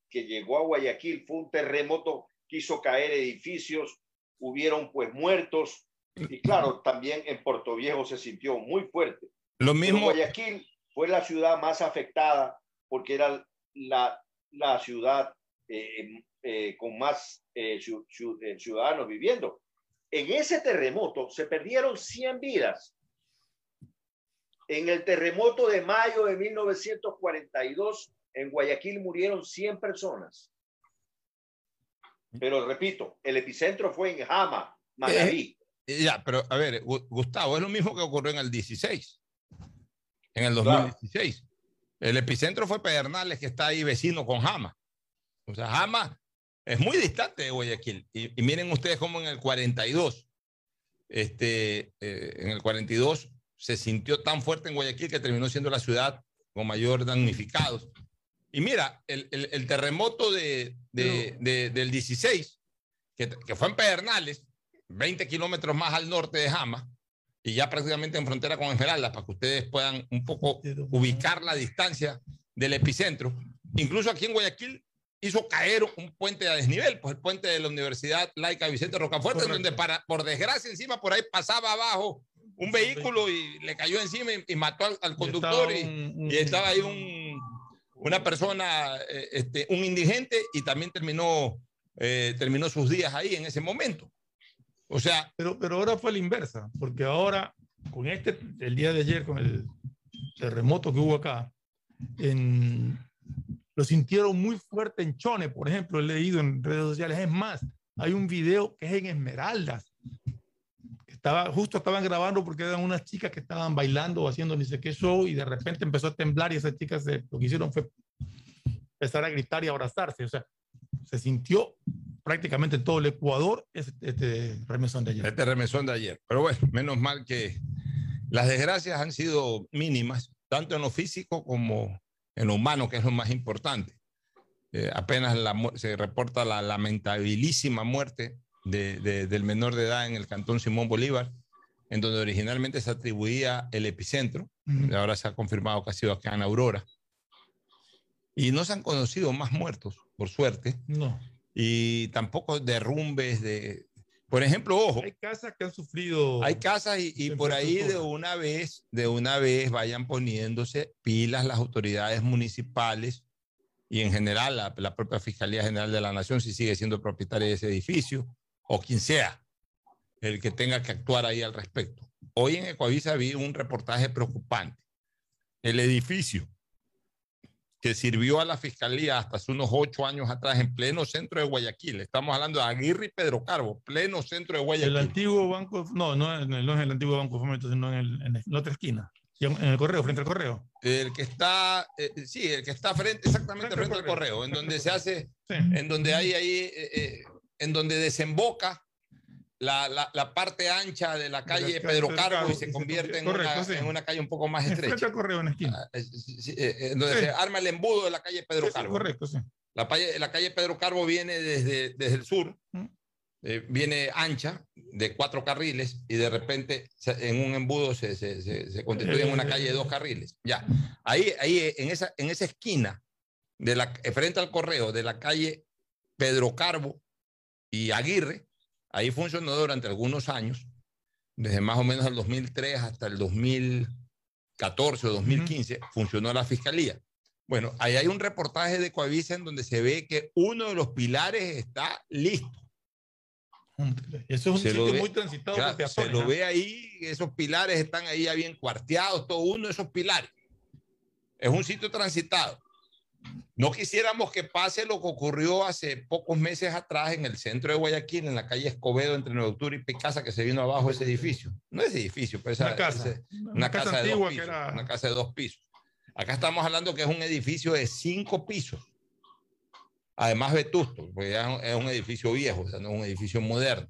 que llegó a Guayaquil fue un terremoto que hizo caer edificios, hubieron pues muertos, y claro, también en Puerto Viejo se sintió muy fuerte. Lo mismo. Pero Guayaquil fue la ciudad más afectada porque era la, la ciudad eh, eh, con más eh, ciudadanos viviendo. En ese terremoto se perdieron 100 vidas. En el terremoto de mayo de 1942, en Guayaquil murieron 100 personas. Pero repito, el epicentro fue en Jama, Manaví. Ya, pero a ver, Gustavo, es lo mismo que ocurrió en el 16, en el 2016. Claro. El epicentro fue Pedernales, que está ahí vecino con Jama. O sea, Jama es muy distante de Guayaquil. Y, y miren ustedes cómo en el 42, este, eh, en el 42 se sintió tan fuerte en Guayaquil que terminó siendo la ciudad con mayor damnificados. Y mira, el, el- el terremoto de, de- de- del 16, que, que fue en Pedernales, 20 kilómetros más al norte de Jama, y ya prácticamente en frontera con Esmeralda, para que ustedes puedan un poco ubicar la distancia del epicentro. Incluso aquí en Guayaquil hizo caer un puente a desnivel, pues el puente de la Universidad Laica Vicente Rocafuerte, Correcto. donde para, por desgracia encima por ahí pasaba abajo un vehículo y le cayó encima y, y mató al, al conductor y, un- y estaba ahí un, una persona, eh, este, un indigente y también terminó, eh, terminó sus días ahí en ese momento. O sea, Pero, pero ahora fue la inversa, porque ahora, con este, el día de ayer, con el terremoto que hubo acá, en, lo sintieron muy fuerte en Chone, por ejemplo, he leído en redes sociales. Es más, hay un video que es en Esmeraldas. Estaba, justo estaban grabando porque eran unas chicas que estaban bailando o haciendo ni sé qué show y de repente empezó a temblar y esas chicas se- lo que hicieron fue empezar a gritar y abrazarse. O sea, se sintió prácticamente en todo el Ecuador este, este remesón de ayer. este remesón de ayer. Pero bueno, menos mal que las desgracias han sido mínimas, tanto en lo físico como en lo humano, que es lo más importante. Eh, apenas la se reporta la lamentabilísima muerte de- de- del menor de edad en el cantón Simón Bolívar, en donde originalmente se atribuía el epicentro. Ujú. Ahora se ha confirmado que ha sido acá en Aurora. Y no se han conocido más muertos, por suerte, No. y tampoco derrumbes de... Por ejemplo, ojo, Hay casas que han sufrido. hay casas y, por ahí de una vez, de una vez vayan poniéndose pilas las autoridades municipales y en general la, la propia Fiscalía General de la Nación si sigue siendo propietaria de ese edificio o quien sea el que tenga que actuar ahí al respecto. Hoy en Ecuavisa vi un reportaje preocupante. El edificio que sirvió a la Fiscalía hasta hace unos ocho años atrás en pleno centro de Guayaquil. Estamos hablando de Aguirre y Pedro Carbo, pleno centro de El Guayaquil. antiguo banco, no, no, es- no es el antiguo banco de fomento, sino en, el- en la otra esquina. En el correo, frente al correo. El que está, eh, sí, el que está frente, exactamente Frente frente, al correo, correo, en donde se hace, Sí. en donde hay ahí, eh, eh, en donde desemboca la, la, la parte ancha de la calle Pedro Carbo y se convierte en, convierte- una, correcto, sí. en una calle un poco más estrecha. correo en esquina. Ah, eh, eh, en donde Sí. se arma el embudo de la calle Pedro Sí, Carbo. correcto. La calle, la calle Pedro Carbo viene desde, desde el sur, Mm. eh, viene ancha, de cuatro carriles, y de repente en un embudo se, se, se, se constituye en una calle de dos carriles. Ya, ahí, ahí en, esa, en esa esquina, de la, frente al correo, de la calle Pedro Carbo y Aguirre, ahí funcionó durante algunos años, desde más o menos el 2003 hasta el 2014 o 2015, funcionó la fiscalía. Bueno, ahí hay un reportaje de Coavisa en donde se ve que uno de los pilares está listo. Eso es un Se sitio ve- muy transitado Claro, por se peatones, lo ¿ah? ve ahí, esos pilares están ahí ya bien cuarteados, todo uno de esos pilares. Es un sitio transitado. No quisiéramos que pase lo que ocurrió hace pocos meses atrás en el centro de Guayaquil, en la calle Escobedo, entre Nueva Octubre y Picasa, que se vino abajo ese edificio. No es edificio, pero esa- Una casa. ese- una, casa, de antigua dos que pisos, era. una casa de dos pisos. Acá estamos hablando que es un edificio de cinco pisos. Además vetusto, porque ya es un edificio viejo, o sea, no es un edificio moderno.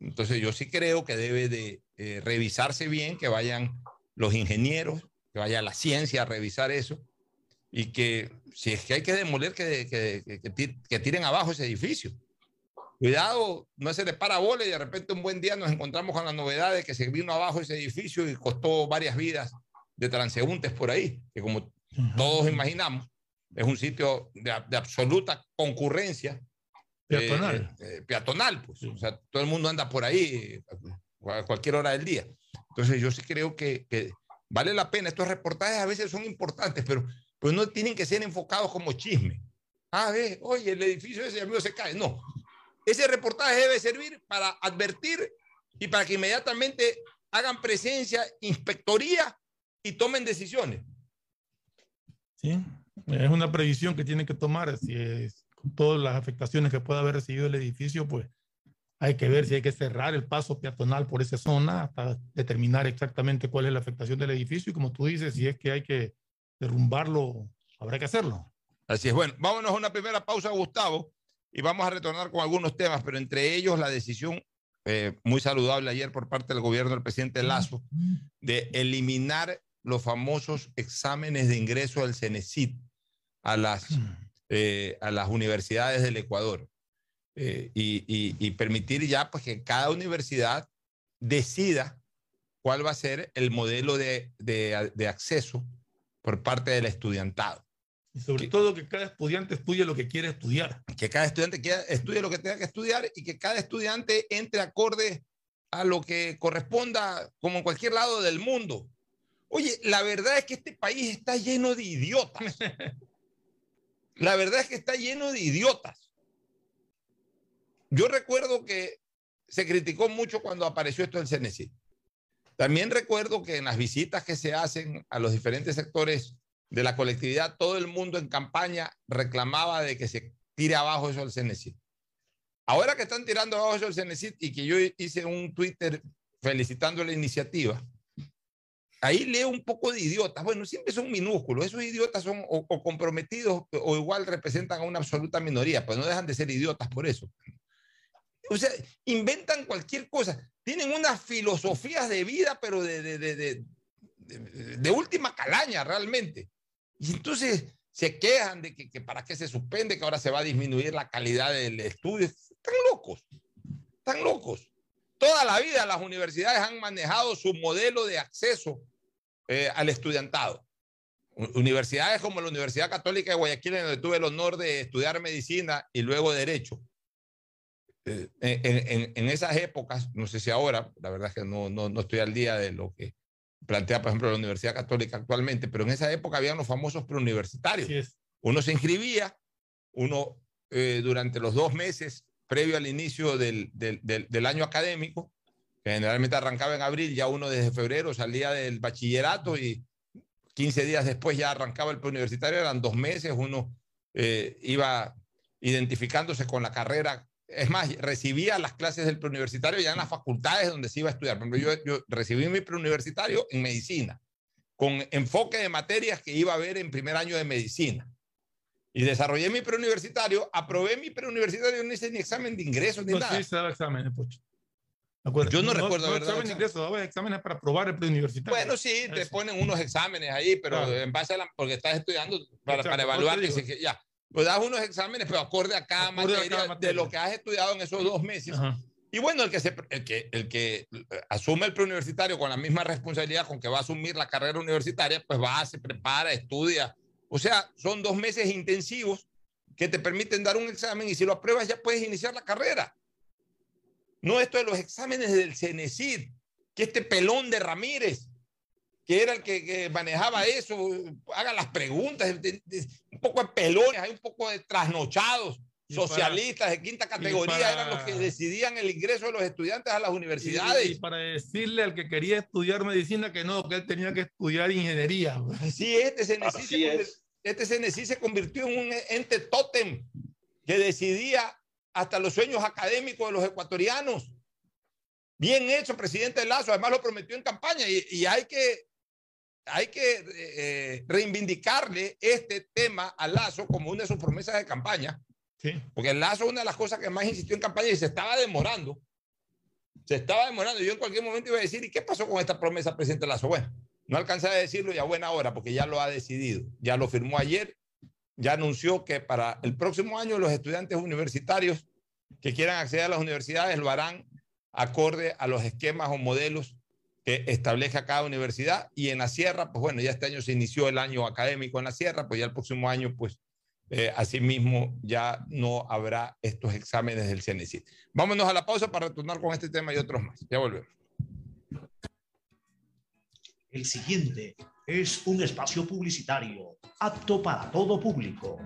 Entonces yo sí creo que debe de eh, revisarse bien, que vayan los ingenieros, que vaya la ciencia a revisar eso y que si es que hay que demoler, que, que, que- que ti- que tiren abajo ese edificio. Cuidado, no se le para bola y de repente un buen día nos encontramos con la novedad de que se vino abajo ese edificio y costó varias vidas de transeúntes por ahí, que como Ujú. todos imaginamos, es un sitio de, de absoluta concurrencia Peatonal. eh, eh, peatonal, pues. O sea, todo el mundo anda por ahí eh, a cualquier hora del día. Entonces, yo sí creo que, que vale la pena. Estos reportajes a veces son importantes, pero pues no tienen que ser enfocados como chisme. Ah, ve, oye, el edificio de ese amigo se cae. No. Ese reportaje debe servir para advertir y para que inmediatamente hagan presencia, inspectoría y tomen decisiones. Sí, es una previsión que tienen que tomar. Si es, con todas las afectaciones que pueda haber recibido el edificio, pues hay que ver si hay que cerrar el paso peatonal por esa zona hasta determinar exactamente cuál es la afectación del edificio. Y como tú dices, si es que hay que derrumbarlo, habrá que hacerlo. Así es. Bueno, vámonos a una primera pausa, Gustavo, y vamos a retornar con algunos temas, pero entre ellos la decisión eh, muy saludable ayer por parte del gobierno del presidente Lazo de eliminar los famosos exámenes de ingreso al CENESID a las, eh, a las universidades del Ecuador eh, y, y- y permitir ya pues, que cada universidad decida cuál va a ser el modelo de, de- de acceso por parte del estudiantado. Y sobre todo que cada estudiante estudie lo que quiere estudiar. Que cada estudiante quiera- estudie lo que tenga que estudiar y que cada estudiante entre acorde a lo que corresponda, como en cualquier lado del mundo. Oye, la verdad es que este país está lleno de idiotas. La verdad es que está lleno de idiotas. Yo recuerdo que se criticó mucho cuando apareció esto del CNC. También recuerdo que en las visitas que se hacen a los diferentes sectores de la colectividad, todo el mundo en campaña reclamaba de que se tire abajo eso del CNC. Ahora que están tirando abajo eso del CNC y que yo hice un Twitter felicitando la iniciativa, ahí leo un poco de idiotas. Bueno, siempre son minúsculos. Esos idiotas son o, o comprometidos o igual representan a una absoluta minoría, pues no dejan de ser idiotas por eso. O sea, inventan cualquier cosa. Tienen unas filosofías de vida, pero de, última calaña realmente. Y entonces se quejan de que, para qué se suspende, que ahora se va a disminuir la calidad del estudio. Están locos, están locos. Toda la vida las universidades han manejado su modelo de acceso eh, al estudiantado. Universidades como la Universidad Católica de Guayaquil, en donde tuve el honor de estudiar medicina y luego derecho. Eh, en, en- en esas épocas, no sé si ahora, la verdad es que no, no, no estoy al día de lo que plantea, por ejemplo, la Universidad Católica actualmente, pero en esa época habían los famosos preuniversitarios. Uno se inscribía, uno eh, durante los dos meses previo al inicio del, del, del- del año académico, que generalmente arrancaba en abril, ya uno desde febrero salía del bachillerato y 15 días después ya arrancaba el preuniversitario, eran dos meses, uno eh, iba identificándose con la carrera. Es más, recibía las clases del preuniversitario ya en las facultades donde se iba a estudiar. Por ejemplo, yo, yo recibí mi preuniversitario en medicina, con enfoque de materias que iba a ver en primer año de medicina. Y desarrollé mi preuniversitario, aprobé mi preuniversitario, no hice ni examen de ingreso ni No, nada. sí se daba exámenes, Pocho. ¿Me acuerdas? Yo no recuerdo haber dado examen de examen. ingreso, daba exámenes para probar el preuniversitario. Bueno, sí, te Eso. ponen unos exámenes ahí, pero Claro. en base a la, porque estás estudiando para, para evaluar, que ya, pues das unos exámenes, pero acorde a cada, Acorde a materia, cada de materia. lo que has estudiado en esos dos meses. Ajá. Y bueno, el que, se, el, que, el que asume el preuniversitario con la misma responsabilidad con que va a asumir la carrera universitaria, pues va, se prepara, estudia. O sea, son dos meses intensivos que te permiten dar un examen y si lo apruebas ya puedes iniciar la carrera. No esto de los exámenes del CENESID, que este pelón de Ramírez, que era el que, que manejaba eso, haga las preguntas, de- de- un poco de pelones, hay un poco de trasnochados, Y para- socialistas de quinta categoría, para- eran los que decidían el ingreso de los estudiantes a las universidades. y para decirle al que quería estudiar medicina que no, que él tenía que estudiar ingeniería. Sí, este CNC, se, es. este CNC se convirtió en un ente tótem que decidía hasta los sueños académicos de los ecuatorianos. Bien hecho, presidente Lazo, además lo prometió en campaña y, y hay que, hay que eh, reivindicarle este tema a Lazo como una de sus promesas de campaña, Sí. porque Lazo una de las cosas que más insistió en campaña y se estaba demorando. Se estaba demorando. Yo en cualquier momento iba a decir, ¿y qué pasó con esta promesa, presidente Lazo? Bueno, no alcancé a decirlo y a buena hora, porque ya lo ha decidido. Ya lo firmó ayer. Ya anunció que para el próximo año los estudiantes universitarios que quieran acceder a las universidades lo harán acorde a los esquemas o modelos que establezca cada universidad. Y en la sierra, pues bueno, ya este año se inició el año académico en la sierra, pues ya el próximo año, pues eh, asimismo ya no habrá estos exámenes del CNC. Vámonos a la pausa para retornar con este tema y otros más. Ya volvemos. El siguiente es un espacio publicitario apto para todo público.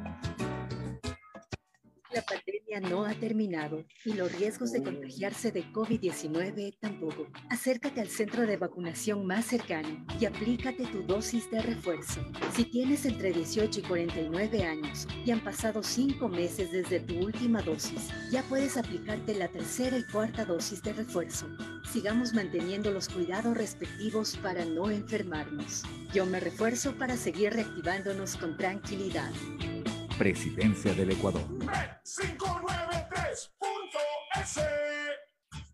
La pandemia no ha terminado y los riesgos de contagiarse de COVID-19 tampoco. Acércate al centro de vacunación más cercano y aplícate tu dosis de refuerzo. Si tienes entre 18 y 49 años y han pasado 5 meses desde tu última dosis, ya puedes aplicarte la tercera y cuarta dosis de refuerzo. Sigamos manteniendo los cuidados respectivos para no enfermarnos. Yo me refuerzo para seguir reactivándonos con tranquilidad. Presidencia del Ecuador. 593.es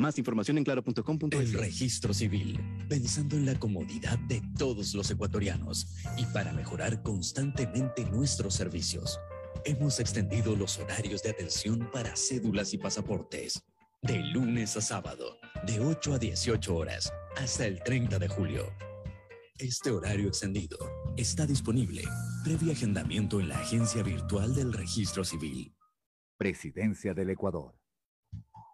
Más información en claro.com.es. El registro civil, pensando en la comodidad de todos los ecuatorianos y para mejorar constantemente nuestros servicios. Hemos extendido los horarios de atención para cédulas y pasaportes. De lunes a sábado, de 8 a 18 horas, hasta el 30 de julio. Este horario extendido está disponible previo agendamiento en la agencia virtual del registro civil. Presidencia del Ecuador.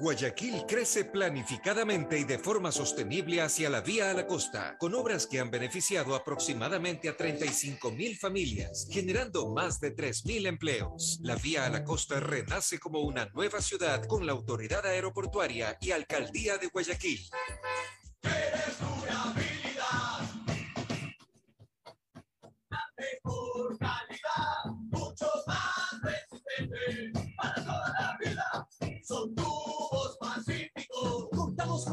Guayaquil crece planificadamente y de forma sostenible hacia la vía a la costa, con obras que han beneficiado aproximadamente a 35 mil familias, generando más de 3 mil empleos. La vía a la costa renace como una nueva ciudad con la autoridad aeroportuaria y alcaldía de Guayaquil. Calidad, mucho más resistente para toda la vida. Son. Contamos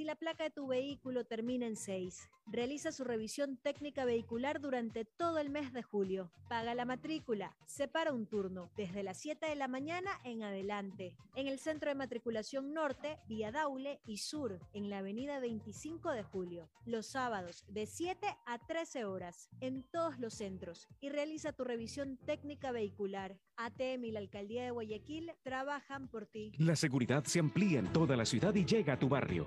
Si la placa de tu vehículo termina en 6, realiza su revisión técnica vehicular durante todo el mes de julio. Paga la matrícula. Separa un turno desde las 7 de la mañana en adelante. En el centro de matriculación norte, vía Daule y sur, en la avenida 25 de julio. Los sábados de 7 a 13 horas en todos los centros. Y realiza tu revisión técnica vehicular. ATM y la alcaldía de Guayaquil trabajan por ti. La seguridad se amplía en toda la ciudad y llega a tu barrio.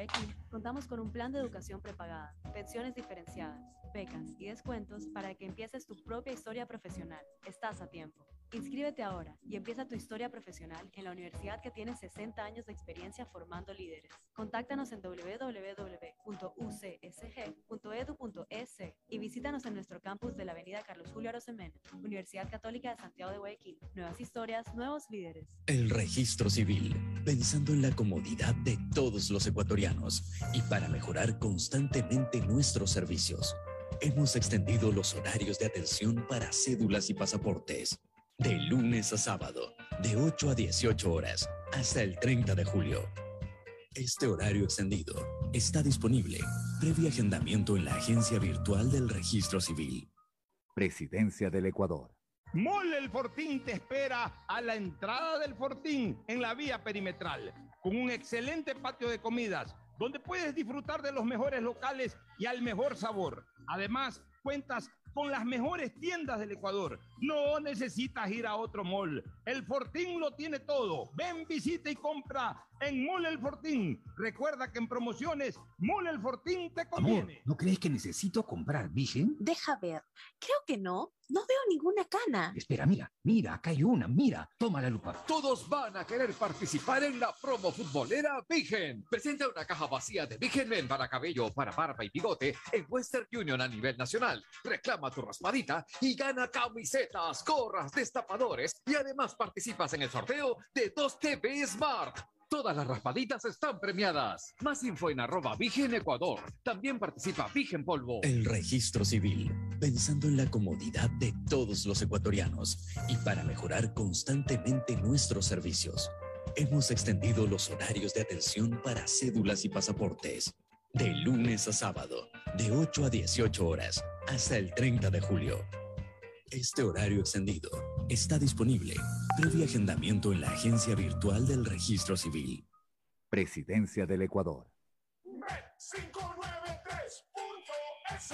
Contamos con un plan de educación prepagada, pensiones diferenciadas, becas y descuentos para que empieces tu propia historia profesional. Estás a tiempo. Inscríbete ahora y empieza tu historia profesional en la universidad que tiene 60 años de experiencia formando líderes. Contáctanos en www.ucsg.edu.es y visítanos en nuestro campus de la Avenida Carlos Julio Arosemena, Universidad Católica de Santiago de Guayaquil. Nuevas historias, nuevos líderes. El registro civil, pensando en la comodidad de todos los ecuatorianos y para mejorar constantemente nuestros servicios. Hemos extendido los horarios de atención para cédulas y pasaportes de lunes a sábado, de 8 a 18 horas, hasta el 30 de julio. Este horario extendido está disponible previo agendamiento en la agencia virtual del registro civil. Presidencia del Ecuador. Mole El Fortín te espera a la entrada del Fortín en la vía perimetral, con un excelente patio de comidas, donde puedes disfrutar de los mejores locales y al mejor sabor. Además, cuentas con las mejores tiendas del Ecuador. No necesitas ir a otro mall. El Fortín lo tiene todo. Ven, visita y compra en Mall El Fortín. Recuerda que en promociones, Mall El Fortín te conviene. Amor, ¿no crees que necesito comprar Vigen? Deja ver. Creo que no. No veo ninguna cana. Espera, mira, mira, acá hay una, mira. Toma la lupa. Todos van a querer participar en la promo futbolera Vigen. Presenta una caja vacía de Vigen Men para cabello, para barba y bigote en Western Union a nivel nacional. Reclama tu raspadita y gana camisetas, gorras, destapadores y además participas en el sorteo de 2 TV Smart. Todas las raspaditas están premiadas. Más info en arroba Vigen Ecuador. También participa Vigen Polvo. El registro civil, pensando en la comodidad de todos los ecuatorianos y para mejorar constantemente nuestros servicios. Hemos extendido los horarios de atención para cédulas y pasaportes. De lunes a sábado, de 8 a 18 horas, hasta el 30 de julio. Este horario extendido está disponible previo agendamiento en la agencia virtual del registro civil. Presidencia del Ecuador. 593.es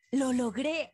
Lo logré.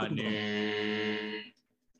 www.bancodelpacifico.com.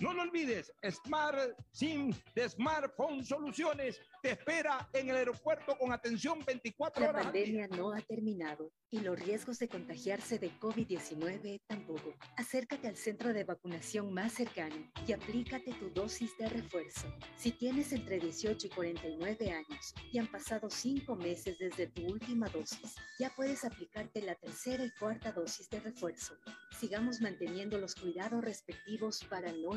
No lo olvides, Smart SIM de Smartphone Soluciones te espera en el aeropuerto con atención 24 La horas. día. pandemia no ha terminado y los riesgos de contagiarse de COVID-19 tampoco. Acércate al centro de vacunación más cercano y aplícate tu dosis de refuerzo. Si tienes entre 18 y 49 años y han pasado 5 meses desde tu última dosis, ya puedes aplicarte la tercera y cuarta dosis de refuerzo. Sigamos manteniendo los cuidados respectivos para no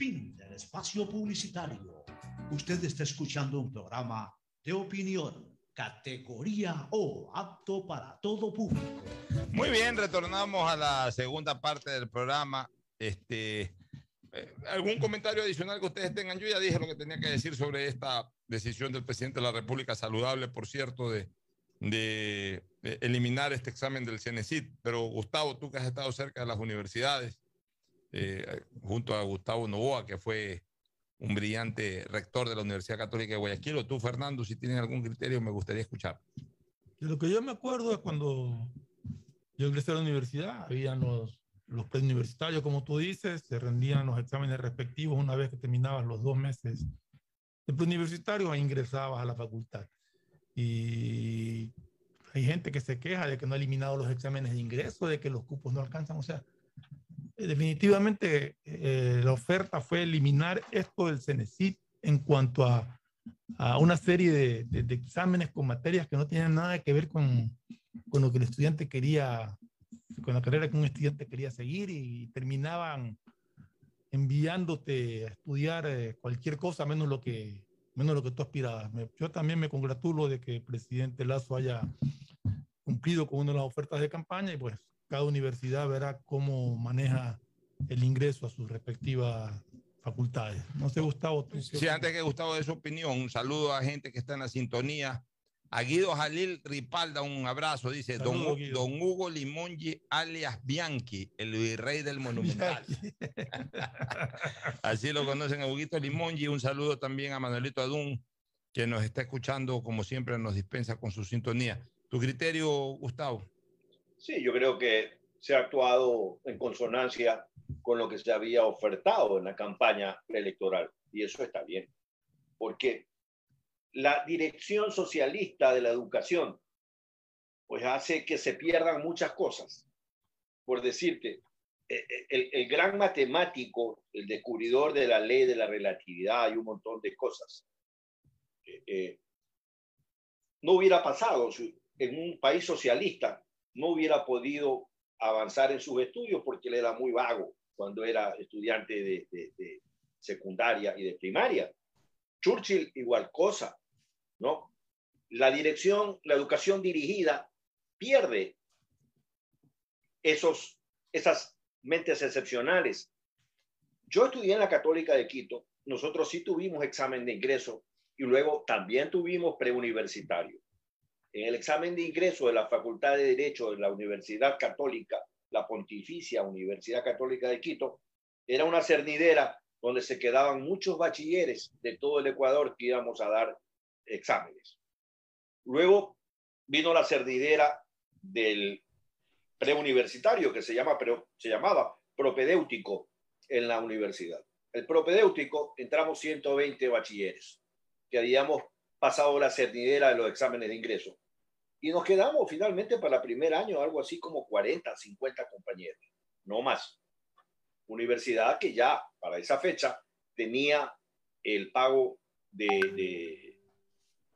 Fin del espacio publicitario. Usted está escuchando un programa de opinión, categoría O, apto para todo público. Muy bien, retornamos a la segunda parte del programa. Este, eh, ¿Algún comentario adicional que ustedes tengan? Yo ya dije lo que tenía que decir sobre esta decisión del presidente de la República, saludable, por cierto, de, de, eliminar este examen del CENESID. Pero Gustavo, tú que has estado cerca de las universidades, eh, junto a Gustavo Novoa, que fue un brillante rector de la Universidad Católica de Guayaquil, o tú, Fernando, si tienes algún criterio, me gustaría escuchar. De lo que yo me acuerdo es cuando yo ingresé a la universidad, habían los, los preuniversitarios, como tú dices, se rendían los exámenes respectivos una vez que terminabas los dos meses de preuniversitario e ingresabas a la facultad. Y hay gente que se queja de que no ha eliminado los exámenes de ingreso, de que los cupos no alcanzan, o sea, definitivamente eh, la oferta fue eliminar esto del CENESID en cuanto a, a una serie de, de, de, exámenes con materias que no tienen nada que ver con, con, lo que el estudiante quería, con la carrera que un estudiante quería seguir y terminaban enviándote a estudiar eh, cualquier cosa menos lo que menos lo que tú aspirabas. Yo también me congratulo de que el presidente Lazo haya cumplido con una de las ofertas de campaña y pues cada universidad verá cómo maneja el ingreso a sus respectivas facultades. No sé, Gustavo. ¿tú sí, antes que Gustavo dé su opinión, un saludo a gente que está en la sintonía. A Guido Jalil Ripalda, un abrazo, dice Saludo, don, don, Hugo Limongi, alias Bianchi, el virrey del Monumental. Así lo conocen a Huguito Limongi. Un saludo también a Manuelito Adún, que nos está escuchando, como siempre, nos dispensa con su sintonía. ¿Tu criterio, Gustavo? Sí, yo creo que se ha actuado en consonancia con lo que se había ofertado en la campaña electoral. Y eso está bien. Porque la dirección socialista de la educación pues hace que se pierdan muchas cosas. Por decirte, el, el, gran matemático, el descubridor de la ley de la relatividad y un montón de cosas, eh, eh, no hubiera pasado en un país socialista, no hubiera podido avanzar en sus estudios porque él era muy vago cuando era estudiante de, de, secundaria y de primaria. Churchill igual cosa, ¿no? La dirección, la educación dirigida pierde esos, esas mentes excepcionales. Yo estudié en la Católica de Quito, nosotros sí tuvimos examen de ingreso y luego también tuvimos preuniversitario. En el examen de ingreso de la Facultad de Derecho de la Universidad Católica, la Pontificia Universidad Católica de Quito, era una cernidera donde se quedaban muchos bachilleres de todo el Ecuador que íbamos a dar exámenes. Luego vino la cerdidera del preuniversitario que se, llama, se llamaba propedéutico en la universidad. El propedéutico entramos 120 bachilleres que habíamos pasado la cerdidera de los exámenes de ingreso. Y nos quedamos finalmente para el primer año algo así como 40, 50 compañeros, no más. Universidad que ya para esa fecha tenía el pago de, de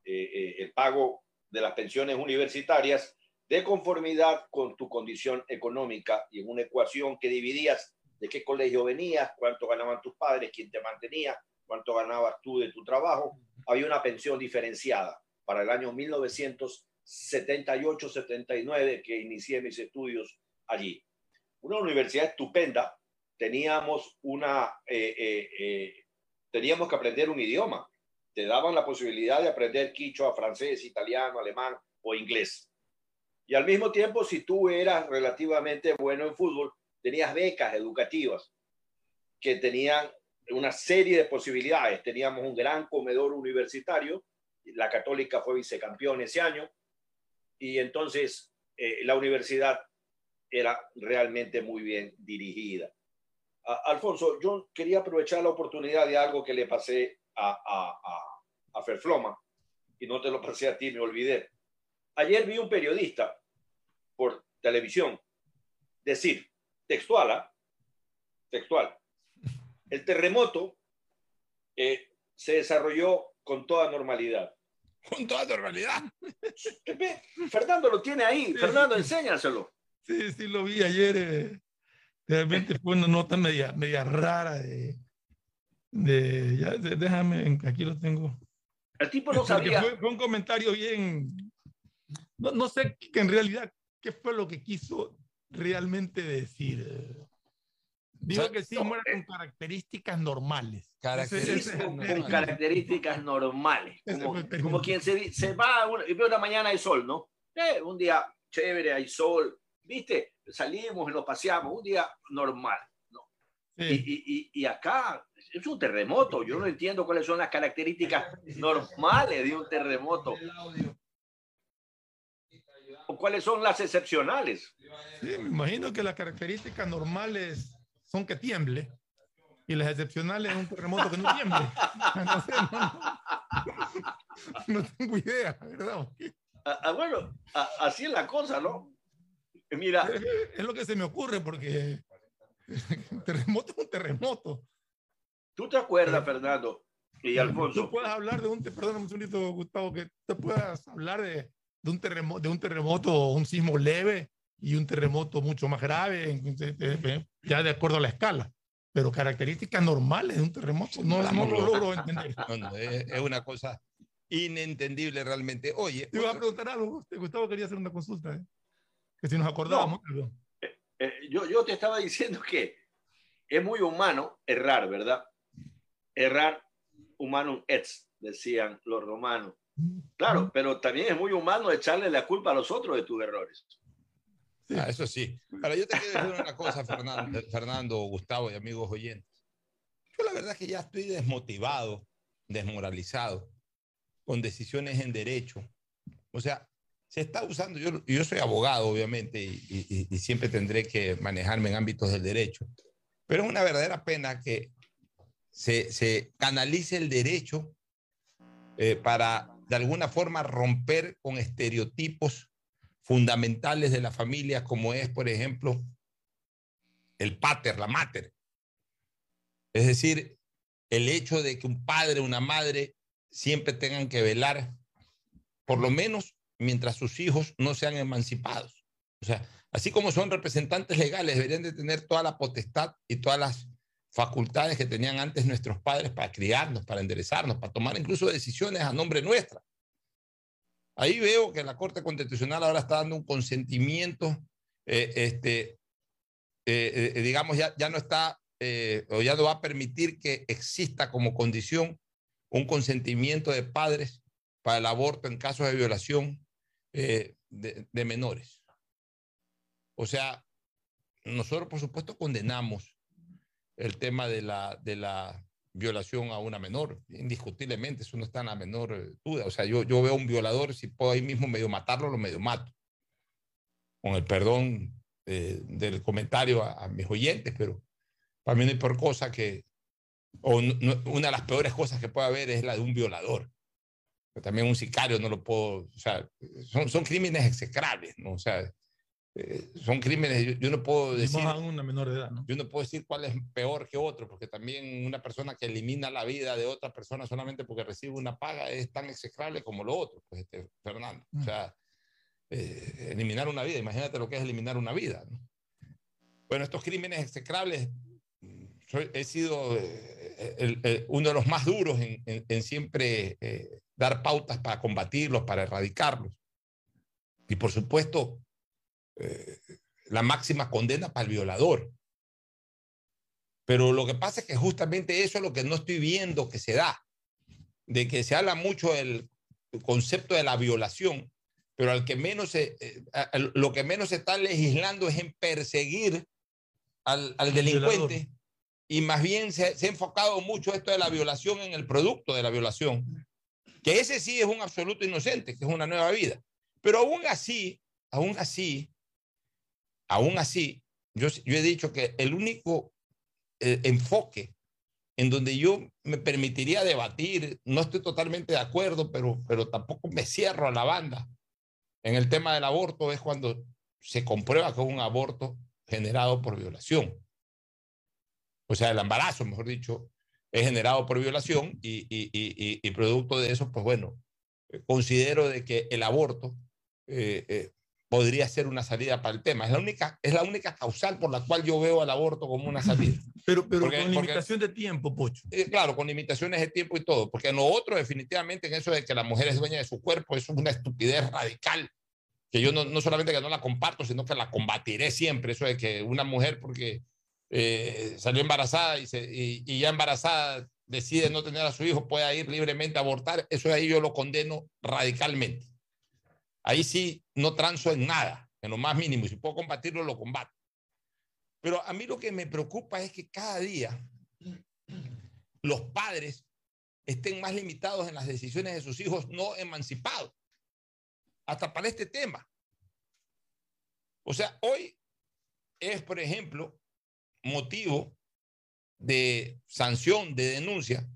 eh, el pago de las pensiones universitarias de conformidad con tu condición económica y en una ecuación que dividías de qué colegio venías, cuánto ganaban tus padres, quién te mantenía, cuánto ganabas tú de tu trabajo, había una pensión diferenciada para el año 1978-79 que inicié mis estudios allí. Una universidad estupenda, teníamos una, eh, eh, eh, teníamos que aprender un idioma. Te daban la posibilidad de aprender quichua, francés, italiano, alemán o inglés. Y al mismo tiempo, si tú eras relativamente bueno en fútbol, tenías becas educativas que tenían una serie de posibilidades. Teníamos un gran comedor universitario, la católica fue vicecampeón ese año, y entonces eh, la universidad era realmente muy bien dirigida. Alfonso, yo quería aprovechar la oportunidad de algo que le pasé a, a, a, a Ferfloma, y no te lo pasé a ti, me olvidé. Ayer vi un periodista por televisión decir, textual, ¿ah? textual, el terremoto eh, se desarrolló con toda normalidad. Con toda normalidad. Fernando lo tiene ahí. Fernando, enséñaselo. Sí, sí, lo vi ayer. Eh, realmente fue una nota media, media rara de, de, ya, de- déjame, aquí lo tengo. El tipo no sabía. Fue, fue un comentario bien, no, no sé que en realidad qué fue lo que quiso realmente decir. Digo que sí, muere con características normales. El con, término. características normales, como, quien se, se va, una, y ve una mañana hay sol, ¿no? Eh, un día chévere, hay sol, ¿viste? Salimos y nos paseamos, un día normal, ¿no? Y, y- y- y acá es un terremoto, yo no entiendo cuáles son las características normales de un terremoto. O cuáles son las excepcionales. Sí, me imagino que las características normales son que tiemble y las excepcionales es un terremoto que no tiemble. No, sé, no, no- no tengo idea, ¿verdad? Ah, ah, bueno, ah, así es la cosa, ¿no? Mira. Es lo que se me ocurre porque un terremoto es un terremoto. ¿Tú te acuerdas, Fernando y Alfonso? Tú puedes hablar de un, perdóname un segundito, Gustavo, que te puedas hablar de, de un terremoto, de un terremoto, un sismo leve y un terremoto mucho más grave, ya de acuerdo a la escala. Pero características normales de un terremoto no, no lo logro entender. No, no, es, es una cosa inentendible realmente. Oye, Te iba a preguntar algo, Gustavo quería hacer una consulta, ¿eh? que si nos acordábamos. algo. Eh, yo, yo te estaba diciendo que es muy humano errar, ¿verdad? Errar humanum et, decían los romanos. Claro, pero también es muy humano echarle la culpa a los otros de tus errores. Ah, eso sí. Ahora, yo te quiero decir una cosa, Fernando, Fernando, Gustavo y amigos oyentes. Yo la verdad es que ya estoy desmotivado, desmoralizado, con decisiones en derecho. O sea, se está usando, yo, yo soy abogado, obviamente, y, y- y siempre tendré que manejarme en ámbitos del derecho, pero es una verdadera pena que se, se canalice el derecho eh, para, de alguna forma, romper con estereotipos fundamentales de la familia, como es, por ejemplo, el pater, la mater. Es decir, el hecho de que un padre, una madre, siempre tengan que velar, por lo menos mientras sus hijos no sean emancipados. O sea, así como son representantes legales, deberían de tener toda la potestad y todas las facultades que tenían antes nuestros padres para criarnos, para enderezarnos, para tomar incluso decisiones a nombre nuestra. Ahí veo que la Corte Constitucional ahora está dando un consentimiento, eh, este, eh, eh, digamos, ya, ya no está, o ya no va a permitir que exista como condición un consentimiento de padres para el aborto en casos de violación de, de menores. O sea, nosotros por supuesto condenamos el tema de la, de la violación a una menor, indiscutiblemente, eso no está en la menor eh, duda. O sea, yo, yo veo a un violador, si puedo ahí mismo medio matarlo, lo medio mato. Con el perdón eh, del comentario a, a mis oyentes, pero para mí no hay peor cosa que, o una de las peores cosas que puede haber es la de un violador. También un sicario no lo puedo, o sea, son, son crímenes execrables, ¿no? O sea, eh, son crímenes, yo, yo no puedo decir... una menor de edad, ¿no? Yo no puedo decir cuál es peor que otro, porque también una persona que elimina la vida de otra persona solamente porque recibe una paga es tan execrable como lo otro, pues, este, Fernando. O sea, eh, eliminar una vida, imagínate lo que es eliminar una vida. ¿no? Bueno, estos crímenes execrables, mm, soy- he sido eh, el- el- uno de los más duros en, en- en siempre eh, dar pautas para combatirlos, para erradicarlos. Y por supuesto, eh, la máxima condena para el violador. Pero lo que pasa es que justamente eso es lo que no estoy viendo que se da, de que se habla mucho del concepto de la violación, pero al que menos se, eh, a- lo que menos se está legislando es en perseguir al, al delincuente y más bien se, se ha enfocado mucho esto de la violación en el producto de la violación, que ese sí es un absoluto inocente, que es una nueva vida. Pero aún así, aún así, aún así, yo, he dicho que el único eh, enfoque en donde yo me permitiría debatir, no estoy totalmente de acuerdo, pero, pero tampoco me cierro a la banda en el tema del aborto, es cuando se comprueba que es un aborto generado por violación. O sea, el embarazo, mejor dicho, es generado por violación y, y, y, producto de eso, pues bueno, considero de que el aborto eh, eh, podría ser una salida para el tema. Es la única, es la única causal por la cual yo veo al aborto como una salida. Pero, pero Porque- con porque- limitación de tiempo, Pocho. Eh, claro, con limitaciones de tiempo y todo, porque en lo otro, definitivamente, en eso de que la mujer es dueña de su cuerpo, eso es una estupidez radical, que yo no, no solamente que no la comparto, sino que la combatiré siempre, eso de que una mujer, porque eh, salió embarazada y, se- y- y ya embarazada decide no tener a su hijo, pueda ir libremente a abortar, eso ahí yo lo condeno radicalmente. Ahí sí no transo en nada, en lo más mínimo, si puedo combatirlo, lo combato. Pero a mí lo que me preocupa es que cada día los padres estén más limitados en las decisiones de sus hijos no emancipados. Hasta para este tema. O sea, hoy es, por ejemplo, motivo de sanción, de denuncia,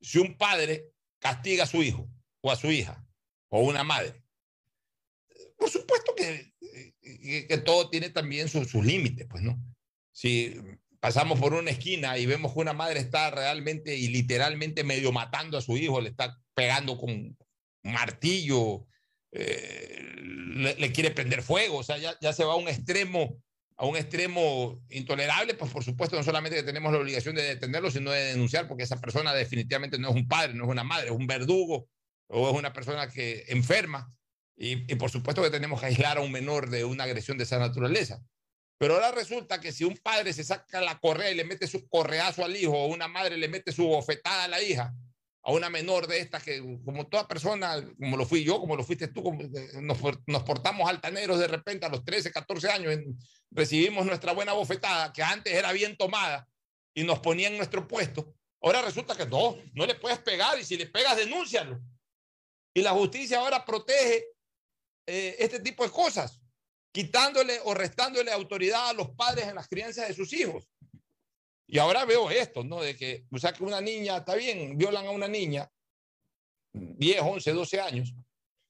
si un padre castiga a su hijo o a su hija o una madre. Por supuesto que, que, que todo tiene también sus, sus límites, pues, ¿no? Si pasamos por una esquina y vemos que una madre está realmente y literalmente medio matando a su hijo, le está pegando con martillo, eh, le, le quiere prender fuego, o sea, ya, ya se va a un extremo, a un extremo intolerable, pues por supuesto no solamente que tenemos la obligación de detenerlo, sino de denunciar, porque esa persona definitivamente no es un padre, no es una madre, es un verdugo o es una persona que enferma. Y, y por supuesto que tenemos que aislar a un menor de una agresión de esa naturaleza. Pero ahora resulta que si un padre se saca la correa y le mete su correazo al hijo, o una madre le mete su bofetada a la hija, a una menor de estas que, como toda persona, como lo fui yo, como lo fuiste tú, como, eh, nos, nos portamos altaneros de repente a los 13, 14 años, en- recibimos nuestra buena bofetada, que antes era bien tomada, y nos ponía en nuestro puesto. Ahora resulta que no, no le puedes pegar, y si le pegas, denúncialo. Y la justicia ahora protege eh, este tipo de cosas, quitándole o restándole autoridad a los padres en las crianzas de sus hijos. Y ahora veo esto, ¿no? De que, o sea, que una niña, está bien, violan a una niña, 10, 11, 12 años.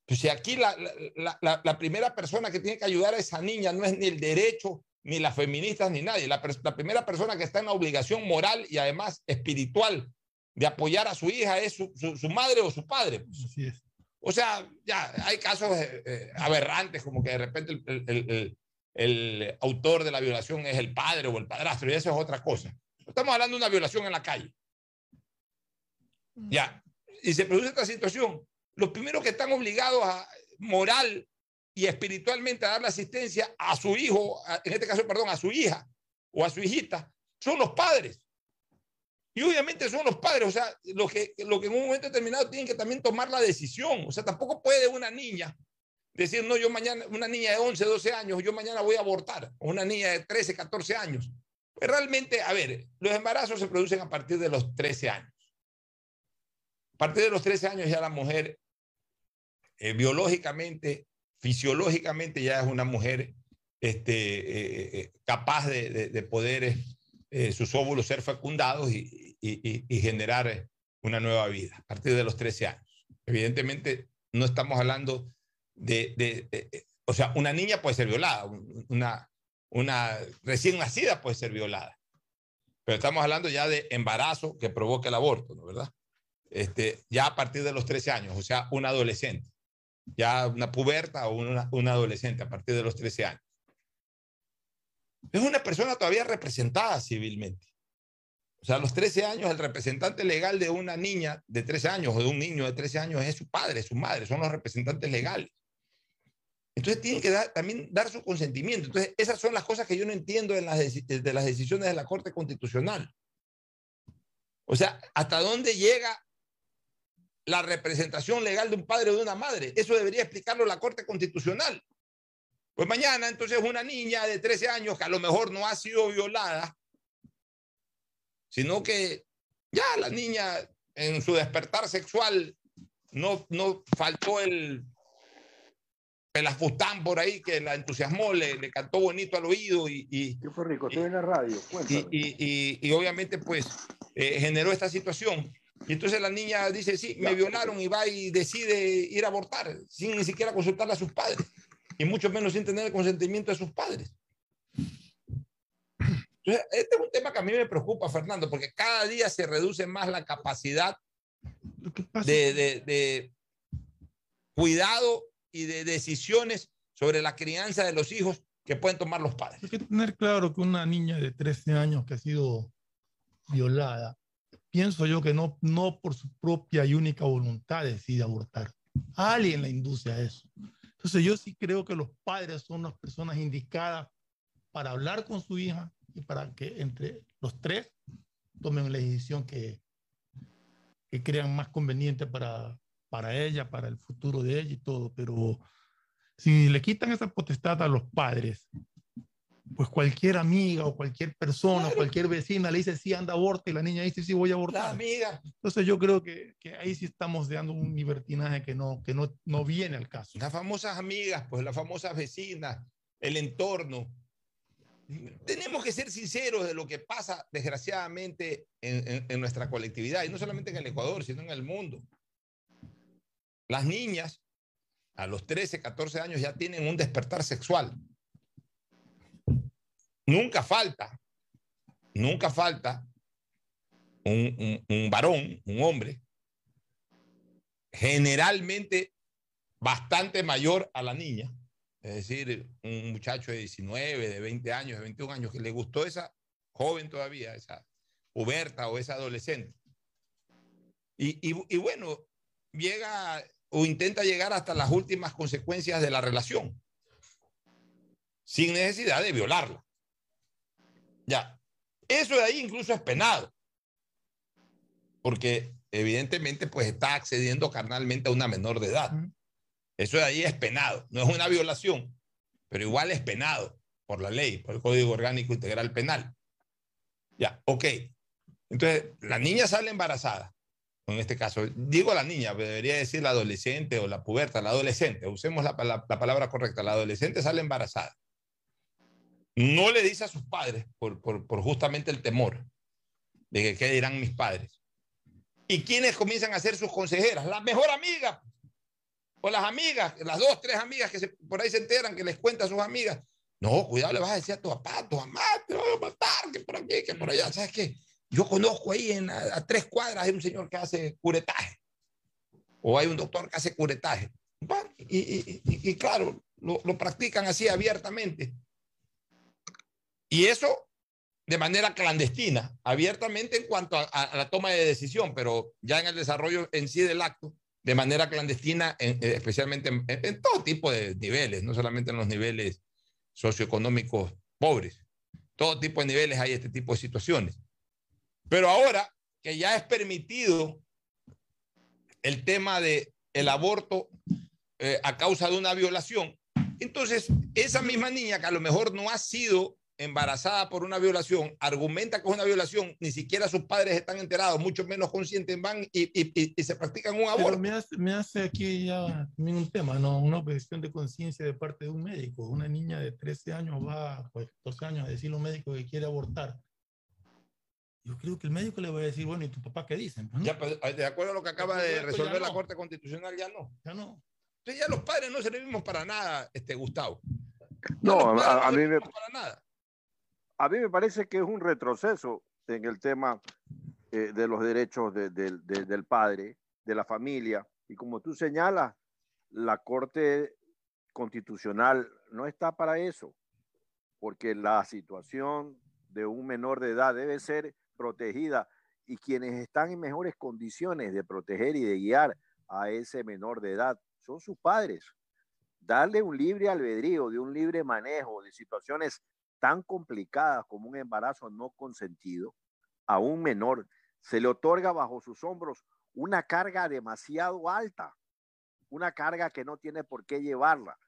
Pues si aquí la, la, la, primera persona que tiene que ayudar a esa niña no es ni el derecho, ni las feministas, ni nadie. La, la primera persona que está en la obligación moral y además espiritual de apoyar a su hija es su, su- su madre o su padre. pues. Así es. O sea, ya hay casos eh, eh, aberrantes, como que de repente el, el- el- el- autor de la violación es el padre o el padrastro, y eso es otra cosa. Estamos hablando de una violación en la calle. Ya, y se produce esta situación. Los primeros que están obligados a moral y espiritualmente a darle asistencia a su hijo, a- en este caso, perdón, a su hija o a su hijita, son los padres. Y obviamente son los padres, o sea, los que, los que en un momento determinado tienen que también tomar la decisión. O sea, tampoco puede una niña decir, no, yo mañana, una niña de 11, 12 años, yo mañana voy a abortar, o una niña de 13, 14 años. Pues realmente, a ver, los embarazos se producen a partir de los 13 años. A partir de los 13 años ya la mujer eh, biológicamente, fisiológicamente ya es una mujer este, eh, eh, capaz de, de- de poder eh, sus óvulos ser fecundados y, y- y- generar eh, una nueva vida a partir de los 13 años. Evidentemente, no estamos hablando de, de- de- o sea, una niña puede ser violada, un- una, una recién nacida puede ser violada. Pero estamos hablando ya de embarazo que provoca el aborto, ¿no verdad? Este, ya a partir de los 13 años, o sea, un adolescente, ya una puberta o una, una adolescente a partir de los 13 años. Es una persona todavía representada civilmente. O sea, a los 13 años, el representante legal de una niña de 13 años o de un niño de 13 años es su padre, su madre, son los representantes legales. Entonces tienen que también dar su consentimiento. Entonces, esas son las cosas que yo no entiendo en las de las decisiones de la Corte Constitucional. O sea, ¿hasta dónde llega la representación legal de un padre o de una madre? Eso debería explicarlo la Corte Constitucional. Pues mañana, entonces, una niña de 13 años que a lo mejor no ha sido violada, sino que ya la niña en su despertar sexual no, no faltó el pelafustán por ahí que la entusiasmó, le, le cantó bonito al oído y, y, ¿Qué fue rico? Estoy en la radio. y- y- y obviamente pues eh, generó esta situación. Y entonces la niña dice, sí, me violaron y va y decide ir a abortar sin ni siquiera consultarle a sus padres y mucho menos sin tener el consentimiento de sus padres. Entonces, este es un tema que a mí me preocupa, Fernando, porque cada día se reduce más la capacidad de, de- de cuidado y de decisiones sobre la crianza de los hijos que pueden tomar los padres. Hay que tener claro que una niña de 13 años que ha sido violada, pienso yo que no, no por su propia y única voluntad decide abortar. Alguien la induce a eso. Entonces yo sí creo que los padres son las personas indicadas para hablar con su hija y para que entre los tres tomen la decisión que, que crean más conveniente para, para ella, para el futuro de ella y todo. Pero si le quitan esa potestad a los padres, pues cualquier amiga o cualquier persona, cualquier vecina le dice sí, anda aborta y la niña dice sí, voy a abortar. amiga. Entonces yo creo que, que ahí sí estamos dando un libertinaje que no, que no, no viene al caso. Las famosas amigas, pues las famosas vecinas, el entorno. Tenemos que ser sinceros de lo que pasa, desgraciadamente, en, en- en nuestra colectividad, y no solamente en el Ecuador, sino en el mundo. Las niñas, a los 13, 14 años, ya tienen un despertar sexual. Nunca falta, nunca falta un, un- varón, un hombre, generalmente bastante mayor a la niña, es decir, un muchacho de 19, de 20 años, de 21 años, que le gustó esa joven todavía, esa puberta o esa adolescente. Y- y bueno, llega o intenta llegar hasta las últimas consecuencias de la relación, sin necesidad de violarla. Ya, eso de ahí incluso es penado, porque evidentemente pues está accediendo carnalmente a una menor de edad. Eso de ahí es penado, no es una violación, pero igual es penado por la ley, por el Código Orgánico Integral Penal. Ya, ok. Entonces, la niña sale embarazada, en este caso, digo la niña, debería decir la adolescente o la puberta, la adolescente, usemos la, la- la palabra correcta, la adolescente sale embarazada. No le dice a sus padres por, por- por justamente el temor de que qué dirán mis padres. ¿Y quiénes comienzan a ser sus consejeras? La mejor amiga o las amigas, las dos, tres amigas que se- por ahí se enteran, que les cuenta a sus amigas. No, cuidado, le vas a decir a tu papá, tu mamá, te voy a matar, que por aquí, que por allá. ¿Sabes qué? Yo conozco ahí en, a, a tres cuadras, hay un señor que hace curetaje. O hay un doctor que hace curetaje. Y, y- y- y claro, lo, lo practican así abiertamente. Y eso de manera clandestina, abiertamente en cuanto a, la toma de decisión, pero ya en el desarrollo en sí del acto, de manera clandestina, eh, especialmente en, en- todo tipo de niveles, no solamente en los niveles socioeconómicos pobres. Todo tipo de niveles hay este tipo de situaciones. Pero ahora que ya es permitido el tema de aborto eh, a causa de una violación, entonces esa misma niña que a lo mejor no ha sido embarazada por una violación, argumenta que es una violación, ni siquiera sus padres están enterados, mucho menos conscientes, van y, y- y- y se practican un Pero aborto. me hace, me hace aquí ya también un tema, ¿no? Una objeción de conciencia de parte de un médico. Una niña de 13 años va, pues 14 años, a decirle a un médico que quiere abortar. Yo creo que el médico le va a decir, bueno, ¿y tu papá qué dicen? ¿no? Ya, pues, de acuerdo a lo que acaba Pero de resolver la no. Corte Constitucional, ya no. Ya no. Entonces ya los padres no servimos para nada, este Gustavo. No, padres a, a no mí me, servimos para nada. A mí me parece que es un retroceso en el tema eh, de los derechos de- de- de- del padre, de la familia. Y como tú señalas, la Corte Constitucional no está para eso, porque la situación de un menor de edad debe ser protegida y quienes están en mejores condiciones de proteger y de guiar a ese menor de edad son sus padres. Darle un libre albedrío, de un libre manejo de situaciones tan complicadas como un embarazo no consentido a un menor, se le otorga bajo sus hombros una carga demasiado alta, una carga que no tiene por qué llevarla.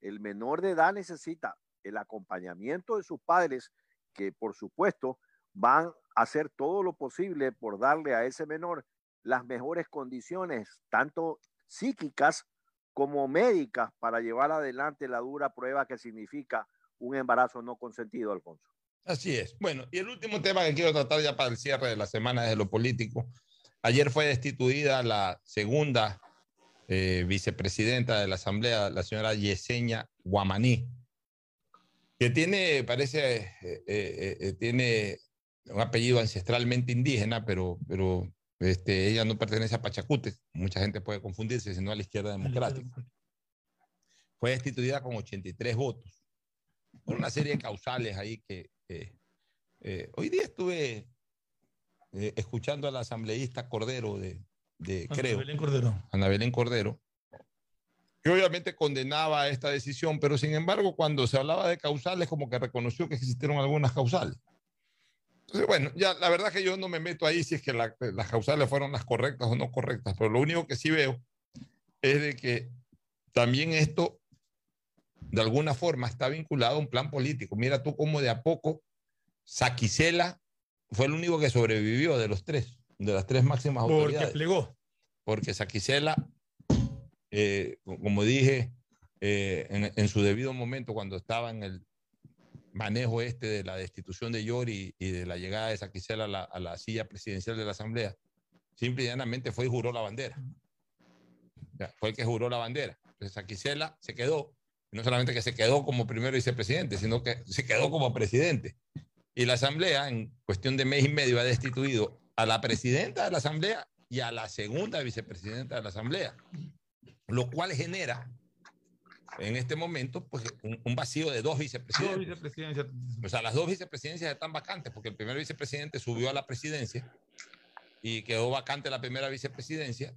El menor de edad necesita el acompañamiento de sus padres, que por supuesto van a hacer todo lo posible por darle a ese menor las mejores condiciones, tanto psíquicas como médicas, para llevar adelante la dura prueba que significa un embarazo no consentido, Alfonso. Así es. Bueno, y el último tema que quiero tratar ya para el cierre de la semana es de lo político. Ayer fue destituida la segunda eh, vicepresidenta de la Asamblea, la señora Yesenia Guamaní, que tiene, parece, eh, eh, eh, tiene un apellido ancestralmente indígena, pero, pero este, ella no pertenece a Pachacutes. Mucha gente puede confundirse, sino a la izquierda democrática. Fue destituida con 83 votos. Por una serie de causales ahí que... eh, hoy día estuve eh, escuchando a la asambleísta Cordero de, de Ana creo, Belén Cordero. Ana Belén Cordero, que obviamente condenaba esta decisión, pero sin embargo cuando se hablaba de causales como que reconoció que existieron algunas causales. Entonces, bueno, ya la verdad que yo no me meto ahí si es que la- las causales fueron las correctas o no correctas, pero lo único que sí veo es de que también esto de alguna forma está vinculado a un plan político. Mira tú cómo de a poco Saquicela fue el único que sobrevivió de los tres, de las tres máximas Porque autoridades. plegó. Porque Saquicela, eh, como dije, eh, en, en su debido momento, cuando estaba en el manejo este de la destitución de Yori y de la llegada de Saquicela a la, a la silla presidencial de la Asamblea, simple y llanamente fue y juró la bandera. Fue el que juró la bandera. Entonces Saquicela se quedó, no solamente que se quedó como primer vicepresidente, sino que se quedó como presidente. Y la Asamblea, en cuestión de mes y medio, ha destituido a la presidenta de la Asamblea y a la segunda vicepresidenta de la Asamblea, lo cual genera en este momento pues, un, un vacío de dos Dos vicepresidentes. vicepresidencias. O sea, las dos vicepresidencias están vacantes porque el primer vicepresidente subió a la presidencia y quedó vacante la primera vicepresidencia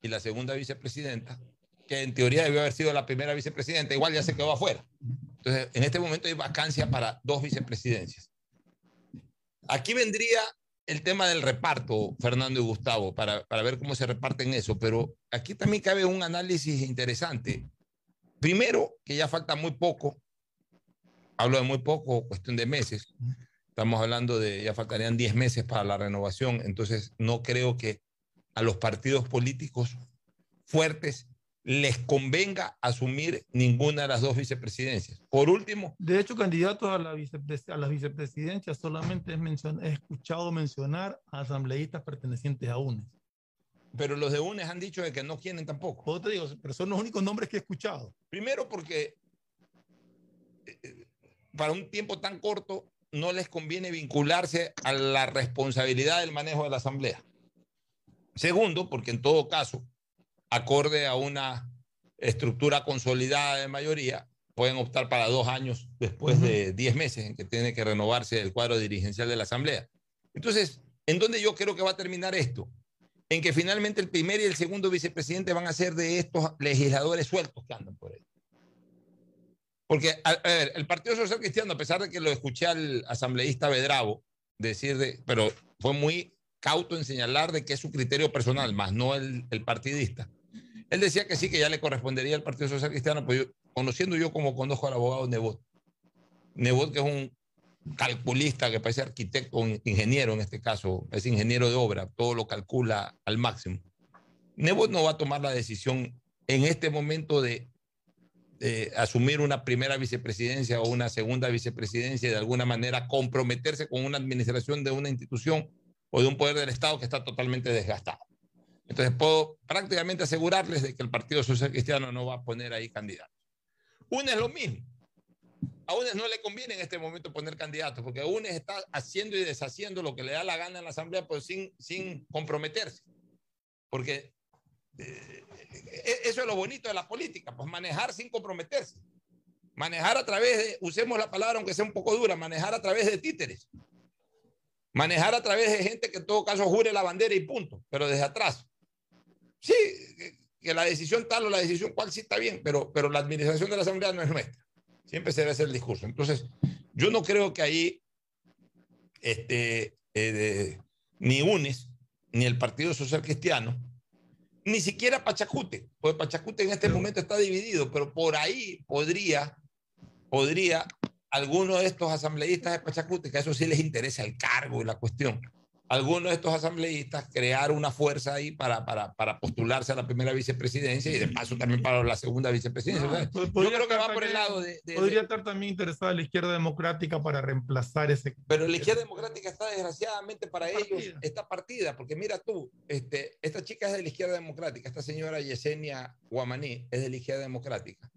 y la segunda vicepresidenta, que en teoría debió haber sido la primera vicepresidenta, igual ya se quedó afuera. Entonces, en este momento hay vacancia para dos vicepresidencias. Aquí vendría el tema del reparto, Fernando y Gustavo, para, para ver cómo se reparten eso, pero aquí también cabe un análisis interesante. Primero, que ya falta muy poco, hablo de muy poco, cuestión de meses, estamos hablando de, ya faltarían 10 meses para la renovación, entonces no creo que a los partidos políticos fuertes les convenga asumir ninguna de las dos vicepresidencias. Por último, De hecho, candidatos a la, vicepres- a la vicepresidencia solamente he, he escuchado mencionar a asambleístas pertenecientes a UNES. pero los de UNES han dicho de que no quieren tampoco. Eso te digo, pero son los únicos nombres que he escuchado. Primero porque eh, para un tiempo tan corto no les conviene vincularse a la responsabilidad del manejo de la asamblea. Segundo, porque en todo caso, acorde a una estructura consolidada de mayoría, pueden optar para dos años después de diez meses en que tiene que renovarse el cuadro dirigencial de la asamblea. Entonces, ¿en dónde yo creo que va a terminar esto? En que finalmente el primer y el segundo vicepresidente van a ser de estos legisladores sueltos que andan por ahí. Porque, a, a ver, el Partido Social Cristiano, a pesar de que lo escuché al asambleísta Bedravo decir de, pero fue muy cauto en señalar de que es su criterio personal, más no el, el partidista. Él decía que sí, que ya le correspondería al Partido Social Cristiano, pero yo- conociendo yo como conozco al abogado Nebot, Nebot que es un calculista, que parece arquitecto, un ingeniero en este caso, es ingeniero de obra, todo lo calcula al máximo. Nebot no va a tomar la decisión en este momento de, de asumir una primera vicepresidencia o una segunda vicepresidencia y de alguna manera comprometerse con una administración de una institución o de un poder del Estado que está totalmente desgastado. Entonces puedo prácticamente asegurarles de que el Partido Social Cristiano no va a poner ahí candidatos. UNES lo mismo. A UNES no le conviene en este momento poner candidatos, porque UNES está haciendo y deshaciendo lo que le da la gana en la Asamblea, pero sin, sin comprometerse. Porque eh, e- eso es lo bonito de la política, pues manejar sin comprometerse. Manejar a través de, usemos la palabra aunque sea un poco dura, manejar a través de títeres. Manejar a través de gente que en todo caso jure la bandera y punto, pero desde atrás. Sí, que, la decisión tal o la decisión cual sí está bien, pero, pero la administración de la Asamblea no es nuestra. Siempre se debe hacer el discurso. Entonces, yo no creo que ahí este, eh, de- ni UNES, ni el Partido Social Cristiano, ni siquiera Pachacute, porque Pachacute en este momento está dividido, pero por ahí podría, podría alguno de estos asambleístas de Pachacute, que a eso sí les interesa el cargo y la cuestión, alguno de estos asambleístas crear una fuerza ahí para, para, para postularse a la primera vicepresidencia y de paso también para la segunda vicepresidencia. O sea, yo creo que va por el lado de... de- podría de- estar también interesada la izquierda democrática para reemplazar ese. pero la izquierda democrática está desgraciadamente para ellos, partida. está partida, porque mira tú, este, esta chica es de la izquierda democrática, esta señora Yesenia Guamaní es de la izquierda democrática,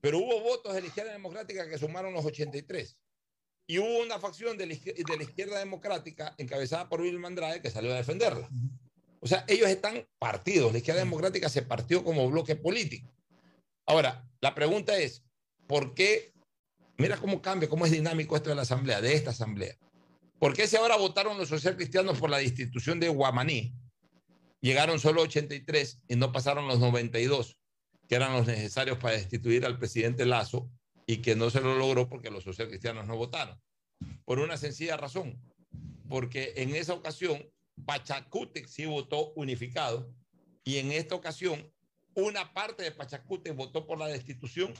pero hubo votos de la izquierda democrática que sumaron los 83. Y hubo una facción de la, izquierda democrática encabezada por Wilma Andrade que salió a defenderla. O sea, ellos están partidos, la izquierda democrática se partió como bloque político. Ahora, la pregunta es, ¿por qué? Mira cómo cambia, cómo es dinámico esto de la asamblea, de esta asamblea. ¿Por qué si ahora votaron los socialcristianos por la destitución de Guamaní? Llegaron solo 83 y no pasaron los 92, que eran los necesarios para destituir al presidente Lazo y que no se lo logró porque los socialcristianos no votaron. Por una sencilla razón, porque en esa ocasión Pachacútec sí votó unificado y en esta ocasión una parte de Pachacútec votó por la destitución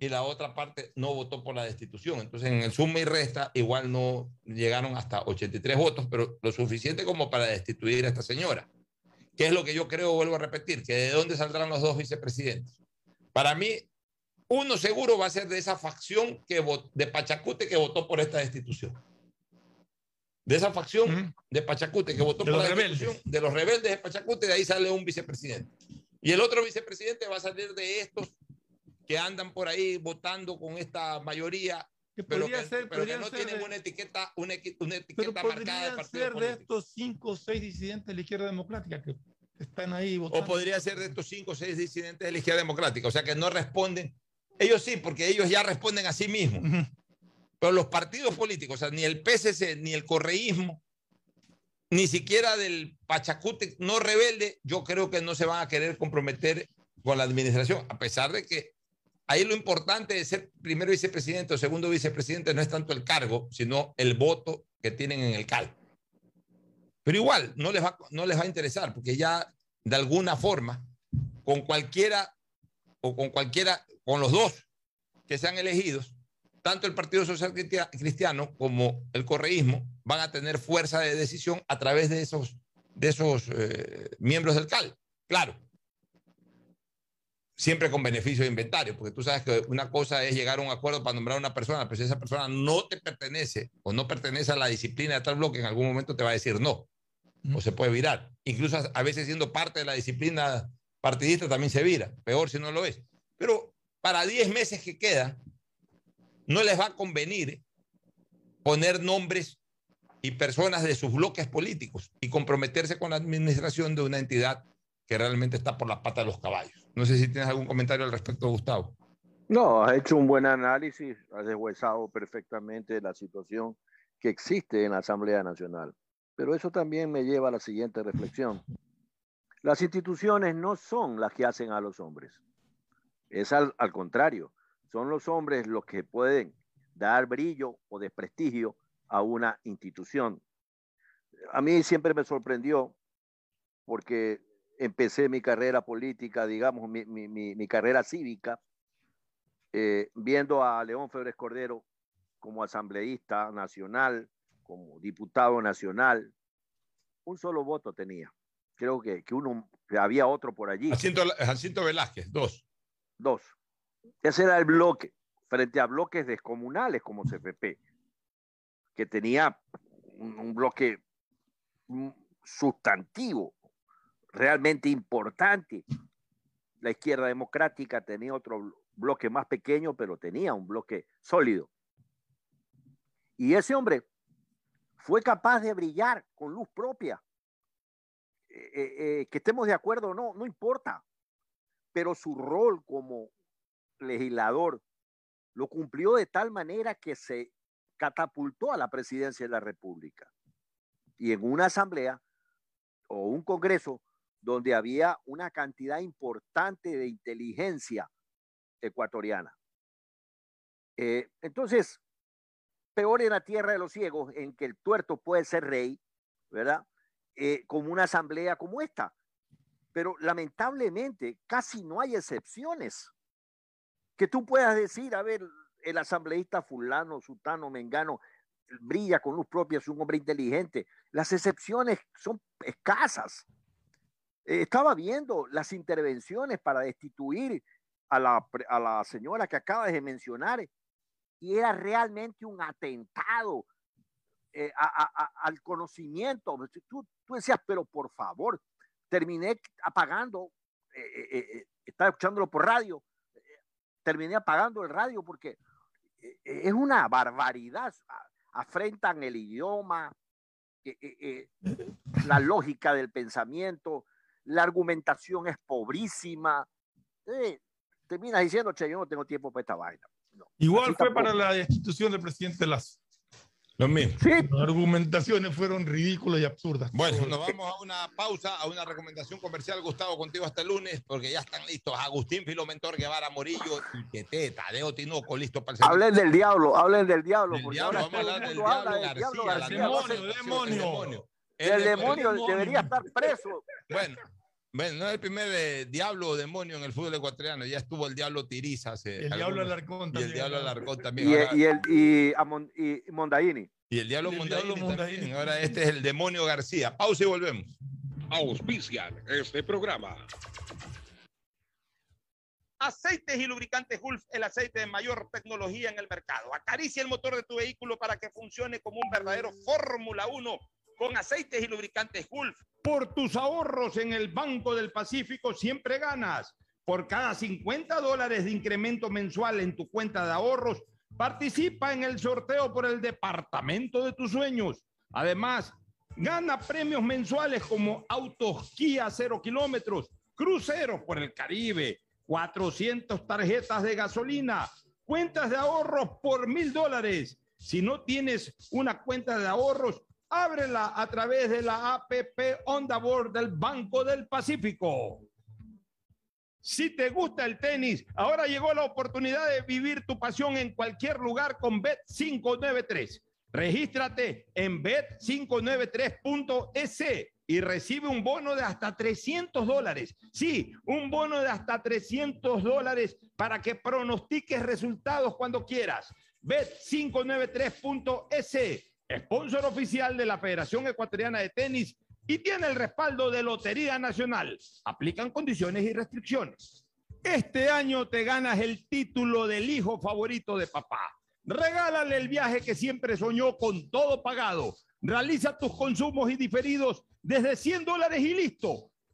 y la otra parte no votó por la destitución. Entonces, en el suma y resta, igual no llegaron hasta 83 votos, pero lo suficiente como para destituir a esta señora. ¿Qué es lo que yo creo, vuelvo a repetir? Que de dónde saldrán los dos vicepresidentes. Para mí, uno seguro va a ser de esa facción que de Pachacute que votó por esta destitución. De esa facción de Pachacute que votó De por la rebeldes. destitución, de los rebeldes de Pachacute, de ahí sale un vicepresidente. Y el otro vicepresidente va a salir de estos que andan por ahí votando con esta mayoría, pero podría que, ser- pero que no tienen de- una etiqueta, una, una Pero etiqueta marcada de partido ser de estos cinco o seis disidentes de la izquierda democrática que están ahí O votando. podría ser de estos cinco o seis disidentes de la izquierda democrática, o sea que no responden. Ellos sí, porque ellos ya responden a sí mismos. Pero los partidos políticos, o sea, ni el PSC, ni el correísmo, ni siquiera del Pachacute no rebelde, yo creo que no se van a querer comprometer con la administración, a pesar de que ahí lo importante de ser primero vicepresidente o segundo vicepresidente no es tanto el cargo, sino el voto que tienen en el CAL. Pero igual, no les va, no les va a interesar, porque ya de alguna forma, con cualquiera o con cualquiera, con los dos que sean elegidos, tanto el Partido Social Cristia- Cristiano como el correísmo van a tener fuerza de decisión a través de esos, de esos eh, miembros del CAL. Claro, siempre con beneficio de inventario, porque tú sabes que una cosa es llegar a un acuerdo para nombrar a una persona, pero si esa persona no te pertenece o no pertenece a la disciplina de tal bloque, en algún momento te va a decir no, o se puede virar. Incluso a veces siendo parte de la disciplina partidista también se vira, peor si no lo es. Pero para 10 meses que quedan, no les va a convenir poner nombres y personas de sus bloques políticos y comprometerse con la administración de una entidad que realmente está por la pata de los caballos. No sé si tienes algún comentario al respecto, Gustavo. No, has hecho un buen análisis, has deshuesado perfectamente la situación que existe en la Asamblea Nacional. Pero eso también me lleva a la siguiente reflexión. Las instituciones no son las que hacen a los hombres. Es al, contrario, son los hombres los que pueden dar brillo o desprestigio a una institución. A mí siempre me sorprendió porque empecé mi carrera política, digamos, mi, mi- mi- mi carrera cívica, eh, viendo a León Febres Cordero como asambleísta nacional, como diputado nacional. Un solo voto tenía. Creo que, que uno, que había otro por allí. Jacinto, Jacinto Velázquez, dos. Dos. Ese era el bloque, frente a bloques descomunales como CFP, que tenía un, un bloque mm, sustantivo realmente importante. La izquierda democrática tenía otro bloque más pequeño, pero tenía un bloque sólido. Y ese hombre fue capaz de brillar con luz propia. Eh, eh, que estemos de acuerdo o no, no importa. Pero su rol como legislador lo cumplió de tal manera que se catapultó a la presidencia de la República. Y en una asamblea o un congreso donde había una cantidad importante de inteligencia ecuatoriana. Eh, entonces, peor en la tierra de los ciegos, en que el tuerto puede ser rey, ¿verdad? Eh, como una asamblea como esta. Pero lamentablemente casi no hay excepciones. Que tú puedas decir, a ver, el asambleísta fulano, sutano, mengano, brilla con luz propia, es un hombre inteligente. Las excepciones son escasas. Eh, estaba viendo las intervenciones para destituir a la, a la señora que acabas de mencionar y era realmente un atentado eh, a, a, al conocimiento. Tú, tú, decías, pero por favor, terminé apagando, eh, eh, estaba escuchándolo por radio, terminé apagando el radio porque es una barbaridad. Afrentan el idioma, la lógica del pensamiento, la argumentación es pobrísima. Eh, terminas diciendo, che, yo no tengo tiempo para esta vaina. No, Igual fue para la destitución del presidente Lazo. Lo mismo. Sí. Las argumentaciones fueron ridículas y absurdas. Bueno, nos vamos a una pausa, a una recomendación comercial, Gustavo, contigo hasta el lunes, porque ya están listos Agustín Filomentor Guevara Morillo y Quete, Tadeo Tinoco, listo para el Hablen del diablo, hablen del diablo. Del diablo, ahora vamos a hablar el del diablo del diablo García, García. No sé- demonio. El demonio debería estar preso. Bueno, bueno, no es el primer eh, diablo o demonio en el fútbol ecuatoriano, ya estuvo el diablo Tiriza. hace El diablo Alarcón Y el también. diablo Alarcón también. Y, ahora- y el, y, y Mondaini. Y el diablo Y el Mondaini diablo también. Mondaini. Ahora este es el demonio García. Pausa y volvemos. Auspician este programa. Aceites y lubricantes Gulf, el aceite de mayor tecnología en el mercado. Acaricia el motor de tu vehículo para que funcione como un verdadero Fórmula 1 con aceites y lubricantes Gulf. Por tus ahorros en el Banco del Pacífico siempre ganas. Por cada 50 dólares de incremento mensual en tu cuenta de ahorros, participa en el sorteo por el departamento de tus sueños. Además, gana premios mensuales como autos Kia 0 kilómetros, cruceros por el Caribe, 400 tarjetas de gasolina, cuentas de ahorros por mil dólares. Si no tienes una cuenta de ahorros, ábrela a través de la APP Onda Board del Banco del Pacífico. Si te gusta el tenis, ahora llegó la oportunidad de vivir tu pasión en cualquier lugar con Bet593. Regístrate en bet593.es y recibe un bono de hasta 300 dólares. Sí, un bono de hasta 300 dólares para que pronostiques resultados cuando quieras. Bet593.es, sponsor oficial de la Federación Ecuatoriana de Tenis y tiene el respaldo de Lotería Nacional. Aplican condiciones y restricciones. Este año te ganas el título del hijo favorito de papá. Regálale el viaje que siempre soñó con todo pagado. Realiza tus consumos y diferidos desde 100 dólares y listo.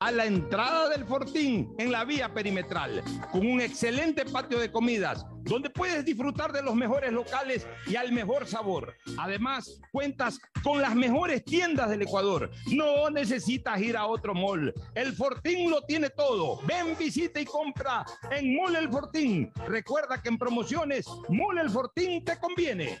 A la entrada del Fortín en la vía perimetral, con un excelente patio de comidas, donde puedes disfrutar de los mejores locales y al mejor sabor. Además, cuentas con las mejores tiendas del Ecuador. No necesitas ir a otro mall. El Fortín lo tiene todo. Ven, visita y compra en Mall El Fortín. Recuerda que en promociones, Mall El Fortín te conviene.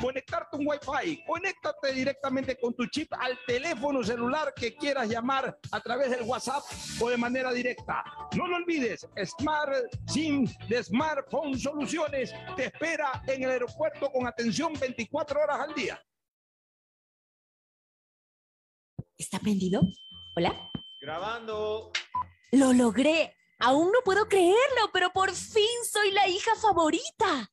conectarte un Wi-Fi. Conéctate directamente con tu chip al teléfono celular que quieras llamar a través del WhatsApp o de manera directa. No lo olvides, Smart SIM de Smartphone Soluciones te espera en el aeropuerto con atención 24 horas al día. ¿Está prendido? ¿Hola? Grabando. Lo logré. Aún no puedo creerlo, pero por fin soy la hija favorita.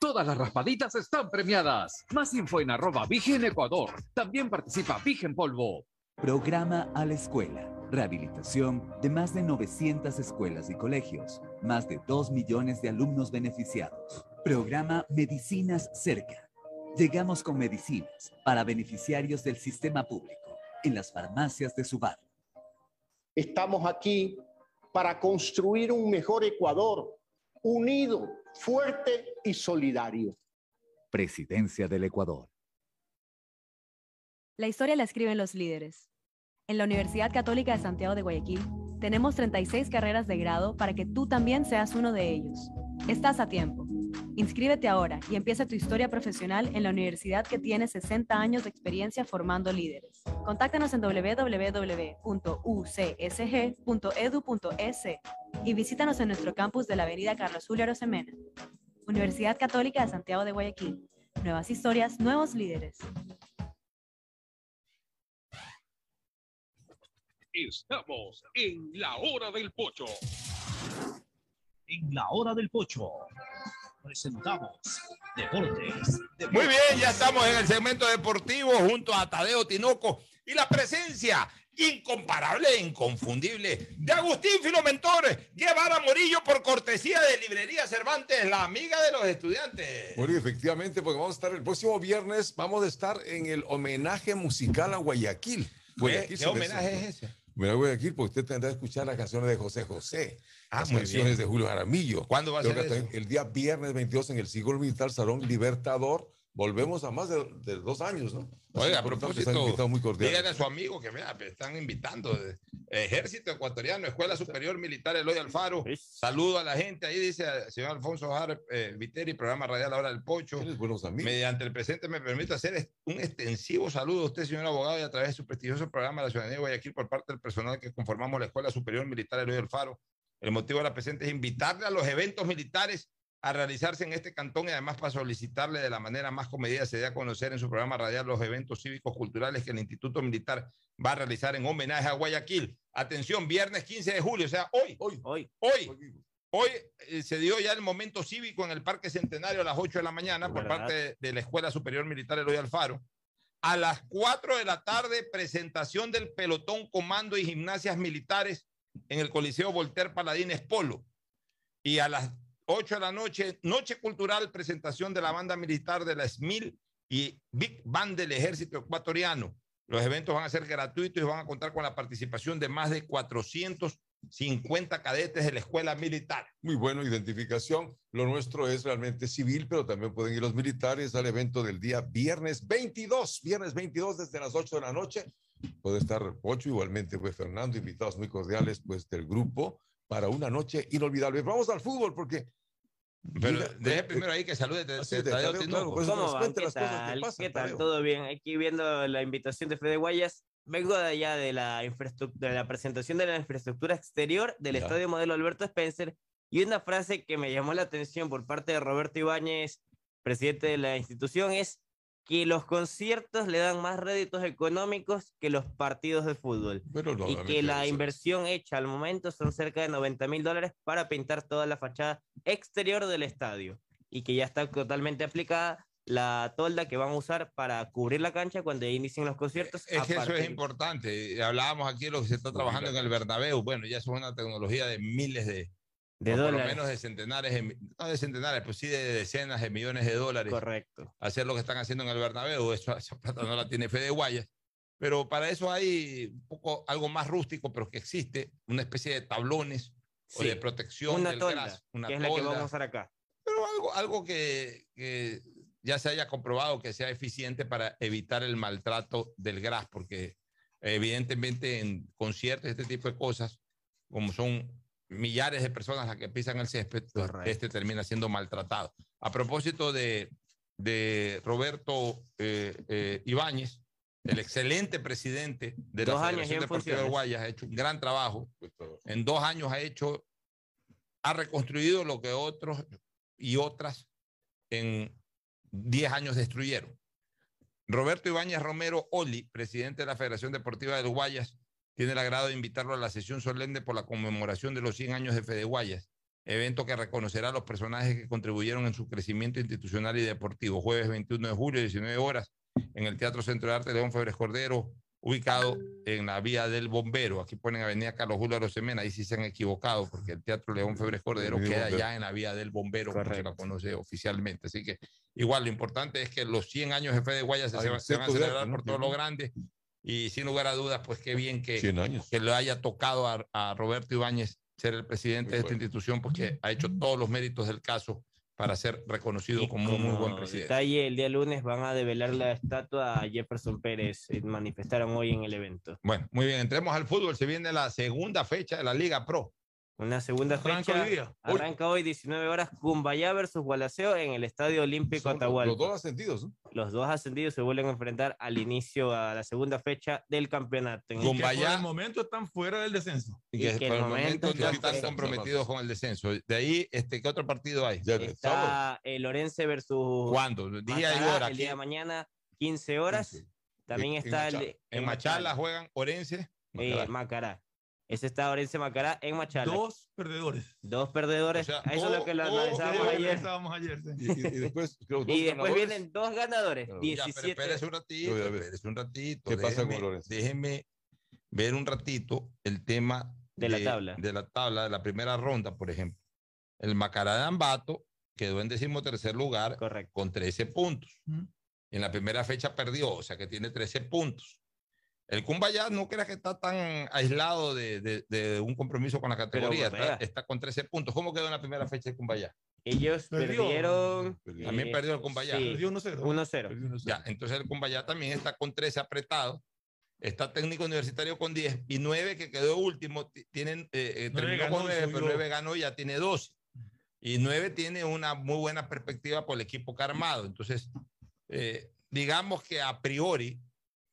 Todas las raspaditas están premiadas. Más info en arroba Vigen Ecuador. También participa Vigen Polvo. Programa a la escuela. Rehabilitación de más de 900 escuelas y colegios. Más de 2 millones de alumnos beneficiados. Programa Medicinas Cerca. Llegamos con medicinas para beneficiarios del sistema público en las farmacias de su barrio. Estamos aquí para construir un mejor Ecuador, unido, fuerte y solidario. Presidencia del Ecuador. La historia la escriben los líderes. En la Universidad Católica de Santiago de Guayaquil tenemos 36 carreras de grado para que tú también seas uno de ellos. Estás a tiempo. Inscríbete ahora y empieza tu historia profesional en la universidad que tiene 60 años de experiencia formando líderes. Contáctanos en www.ucsg.edu.es y visítanos en nuestro campus de la Avenida Carlos Julio Arosemena. Universidad Católica de Santiago de Guayaquil. Nuevas historias, nuevos líderes. Estamos en la hora del pocho. En la hora del pocho presentamos Deportes. Muy bien, ya estamos en el segmento deportivo junto a Tadeo Tinoco y la presencia incomparable e inconfundible de Agustín Filomentor Guevara Morillo por cortesía de Librería Cervantes, la amiga de los estudiantes. Bueno, efectivamente, porque vamos a estar el próximo viernes, vamos a estar en el homenaje musical a Guayaquil. Guayaquil ¿Qué homenaje es ese? Homenaje a Guayaquil, porque usted tendrá que escuchar las canciones de José José, Ah, las canciones bien. de Julio Jaramillo. ¿Cuándo va a Creo ser eso? El día viernes 22 en el siglo militar Salón Libertador. Volvemos a más de, de dos años, ¿no? Oiga, a propósito, muy a su amigo que pues, están invitando de- Ejército Ecuatoriano, Escuela Superior Militar Eloy Alfaro. Saludo a la gente. Ahí dice el señor Alfonso Jar eh, Viteri, programa radial Hora del Pocho. Mediante el presente me permite hacer un extensivo saludo a usted, señor abogado, y a través de su prestigioso programa La Ciudadanía de Guayaquil por parte del personal que conformamos la Escuela Superior Militar Eloy Alfaro. El motivo de la presente es invitarle a los eventos militares a realizarse en este cantón y además para solicitarle de la manera más comedida se dé a conocer en su programa radial los eventos cívicos culturales que el Instituto Militar va a realizar en homenaje a Guayaquil. Atención, viernes 15 de julio, o sea, hoy, hoy, hoy, hoy, hoy eh, se dio ya el momento cívico en el Parque Centenario a las 8 de la mañana por ¿Verdad? parte de, de la Escuela Superior Militar Eloy Alfaro. A las 4 de la tarde, presentación del pelotón comando y gimnasias militares en el Coliseo Voltaire Paladines Polo. Y a las 8 de la noche, noche cultural, presentación de la banda militar de la SMIL y Big Band del Ejército Ecuatoriano. Los eventos van a ser gratuitos y van a contar con la participación de más de 450 cadetes de la escuela militar. Muy bueno, identificación. Lo nuestro es realmente civil, pero también pueden ir los militares al evento del día viernes 22, viernes 22 desde las 8 de la noche. Puede estar Pocho, igualmente pues Fernando, invitados muy cordiales pues del grupo para una noche inolvidable. Vamos al fútbol porque Pero Mira, deje eh, primero ahí que salude Tadeo Tadeo, Tinoco. claro, pues, ¿Cómo van? ¿Qué las cosas que tal? pasan, ¿Qué tal? Tadeo. ¿Todo bien? Aquí viendo la invitación de Fede Guayas. Vengo de allá de la, infraestructura, de la presentación de la infraestructura exterior del Ya. Estadio Modelo Alberto Spencer y una frase que me llamó la atención por parte de Roberto Ibáñez, presidente de la institución, es que los conciertos le dan más réditos económicos que los partidos de fútbol Pero y normalmente que la inversión hecha al momento son cerca de 90 mil dólares para pintar toda la fachada exterior del estadio y que ya está totalmente aplicada la tolda que van a usar para cubrir la cancha cuando inicien los conciertos. Es que eso es importante. Hablábamos aquí de lo que se está trabajando en el Bernabéu. Bueno, ya eso es una tecnología de miles de, De o por lo dólares. menos de centenares, de no de centenares, pues sí de decenas de millones de dólares. Correcto. Hacer lo que están haciendo en el Bernabéu. Eso, esa plata no la tiene Fede Guayas. Pero para eso hay un poco algo más rústico, pero que existe, una especie de tablones o Sí, de protección una del tolda, gras, una que es la que tolda. vamos a usar acá. Pero algo, algo que, que ya se haya comprobado que sea eficiente para evitar el maltrato del gras, porque evidentemente en conciertos, este tipo de cosas, como son millares de personas las que pisan el césped, pues, este termina siendo maltratado. A propósito de, de Roberto eh, eh, Ibáñez, el excelente presidente de Dos la Federación Deportiva de. Guayas, ha hecho un gran trabajo. En dos años ha hecho, ha reconstruido lo que otros y otras en 10 años destruyeron. Roberto Ibáñez Romero Oli, presidente de la Federación Deportiva del Guayas, tiene el agrado de invitarlo a la sesión solemne por la conmemoración de los 100 años de Fede Guayas, evento que reconocerá a los personajes que contribuyeron en su crecimiento institucional y deportivo. Jueves 21 de julio, 19 horas, en el Teatro Centro de Arte León Febres Cordero, ubicado en la vía del Bombero. Aquí ponen Avenida Carlos Julio Arosemena, ahí sí se han equivocado, porque el Teatro León Febres Cordero queda ya en la vía del Bombero, como se la conoce oficialmente. Así que igual lo importante es que los 100 años de Fede Guayas se, se van- a celebrar por todo lo grande. Y sin lugar a dudas, pues qué bien que, 100 años. que le haya tocado a, a Roberto Ibáñez ser el presidente de esta institución, porque ha hecho todos los méritos del caso para ser reconocido como un muy buen presidente. detalle, el día lunes van a develar la estatua a Jefferson Pérez, eh, manifestaron hoy en el evento. Bueno, muy bien, entremos al fútbol. Se viene la segunda fecha de la Liga Pro. Una segunda Arranca fecha. hoy día. Hoy. Arranca hoy 19 horas Cumbayá versus Gualaceo en el Estadio Olímpico Atahualpa. Los dos ascendidos, ¿no? Los dos ascendidos se vuelven a enfrentar al inicio a la segunda fecha del campeonato. En Y que por el momento están fuera del descenso. Y que, Y que por el el momento momento ya están comprometidos con el descenso. De ahí, este, ¿qué otro partido hay? Está el Orense versus. ¿Cuándo? Día y Macará, hora. El día de mañana, 15 horas. También En- está en el. Machala. En Machala juegan Orense. Eh, Macará. Ese está Orense Macará en Machala. Dos perdedores. Dos perdedores. Eso es lo que lo analizábamos ayer. analizábamos ayer, sí. Y, y- y después, creo, dos Y después ganadores. vienen dos ganadores. Claro. Ya, pero 17. espérese un ratito, espérese un ratito. ¿Qué pasa con déjeme- Lorenzo? Déjeme ver un ratito el tema De la tabla. De la tabla, de la primera ronda, por ejemplo. El Macará de Ambato quedó en decimotercer lugar con 13 puntos. En la primera fecha perdió, o sea que tiene 13 puntos. El Cumbayá no creas que está tan aislado de, de- de un compromiso con la categoría. Está, está con 13 puntos. ¿Cómo quedó en la primera fecha el Cumbayá? Ellos Perdió. perdieron. También eh, perdió el Cumbayá. sí, Perdió 1-0. 1-0. Ya, entonces el Cumbayá también está con 13 apretado. Está técnico universitario con 10 y 9 que quedó último. ti- Tienen, eh, eh, Nueve terminó ganó con y 9, pero subió. 9 ganó y ya tiene 12. Y 9 tiene una muy buena perspectiva por el equipo que ha armado. Entonces, eh, digamos que a priori,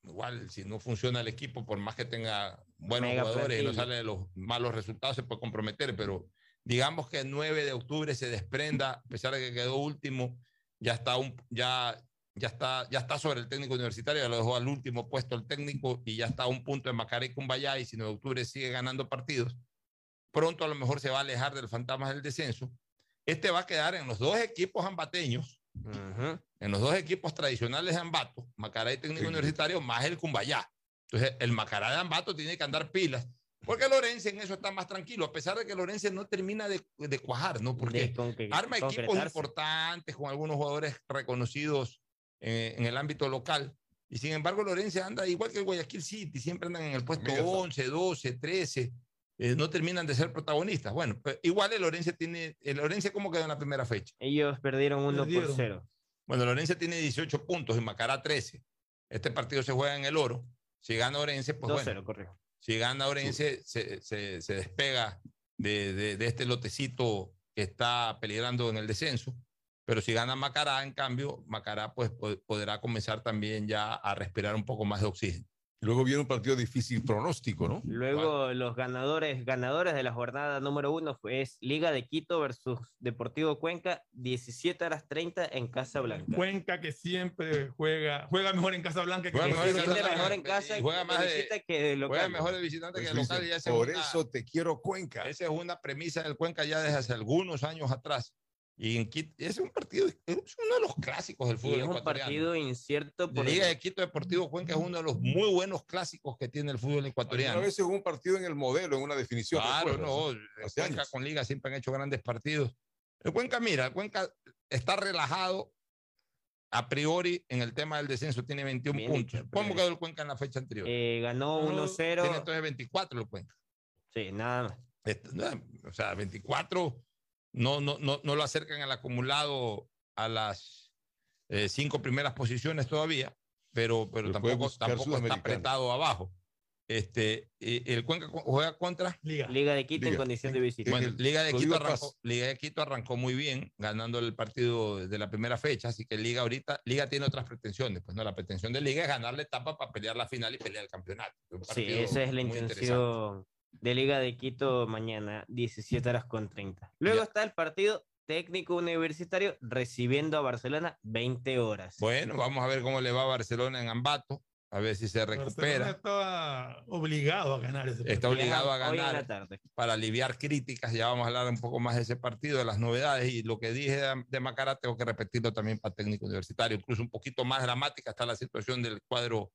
igual si no funciona el equipo, por más que tenga buenos Mega jugadores y no plantilla. sale de los malos resultados, se puede comprometer, pero digamos que el 9 de octubre se desprenda, a pesar de que quedó último, ya está, un, ya, ya está, ya está sobre el técnico universitario, ya lo dejó al último puesto el técnico y ya está a un punto de Macaré Cumbayá y si 9 de octubre sigue ganando partidos, pronto a lo mejor se va a alejar del fantasma del descenso. Este va a quedar en los dos equipos ambateños, en los dos equipos tradicionales de Ambato, Macará y Técnico Universitario, más el Cumbayá. Entonces, el Macará de Ambato tiene que andar pilas, porque Lorense en eso está más tranquilo, a pesar de que Lorense no termina de, de cuajar, ¿no? Porque concre- arma equipos importantes con algunos jugadores reconocidos eh, en el ámbito local. Y sin embargo, Lorenzo anda igual que el Guayaquil City, siempre andan en el puesto Mira, 11, 12, 13, eh, no terminan de ser protagonistas. Bueno, pues, igual el Lorenzo tiene, el Lorenzo cómo quedó en la primera fecha. Ellos perdieron 1 por Perdieron. 0. Bueno, Lorenzo tiene 18 puntos y Macará 13. Este partido se juega en el oro. Si gana Orense, pues 2-0, bueno. correcto. Si gana Orense, se, se- se despega de, de- de este lotecito que está peligrando en el descenso. Pero si gana Macará, en cambio, Macará pues po- podrá comenzar también ya a respirar un poco más de oxígeno. Luego viene un partido difícil pronóstico, ¿no? Luego los ganadores, ganadores de la jornada número uno es Liga de Quito versus Deportivo Cuenca, 17 horas 30 en Casa Blanca. Cuenca que siempre juega, juega mejor en Casablanca que Juega en mejor en mejor en casa y juega más de- visita que de local. Juega mejor de visitante que Pues de local. dice, y por una- eso te quiero Cuenca. Esa es una premisa del Cuenca ya desde hace algunos años atrás. Y en Quito, ese es un partido, es uno de los clásicos del Y fútbol es un partido incierto La por Liga de Quito Deportivo Cuenca es uno de los muy buenos clásicos que tiene el fútbol ecuatoriano. vez hubo un partido en el modelo, en una definición. Claro, ¿recuerdas? no, Cuenca años. con Liga siempre han hecho grandes partidos. El Cuenca, mira, el Cuenca está relajado a priori en el tema del descenso, tiene 21 Bien puntos. dicho, a ¿Cómo quedó el Cuenca en la fecha anterior? Eh, ganó Tiene 1-0. entonces 24 el Cuenca. Sí, nada más. Esto, no, O sea, 24 no, no, no, no lo acercan al acumulado a las eh, cinco primeras posiciones todavía, pero, pero tampoco, tampoco está apretado abajo. Este, y el Cuenca cu- juega contra Liga. Liga de Quito en Liga. condición de visita. bueno, Liga de, Quito arrancó, Liga de Quito arrancó muy bien, ganando el partido de la primera fecha, así que Liga ahorita, Liga tiene otras pretensiones, pues no, la pretensión de Liga es ganar la etapa para pelear la final y pelear el campeonato. Sí, esa es la intención de Liga de Quito mañana, 17 horas con 30. Luego Ya. está el partido técnico universitario recibiendo a Barcelona 20 horas. Bueno, vamos a ver cómo le va a Barcelona en Ambato, a ver si se Barcelona recupera. estaba obligado a ganar ese Está partido. obligado a Hoy en la ganar tarde. para aliviar críticas. Ya vamos a hablar un poco más de ese partido, de las novedades. Y lo que dije de, de Macará, tengo que repetirlo también para técnico universitario. Incluso un poquito más dramática está la situación del cuadro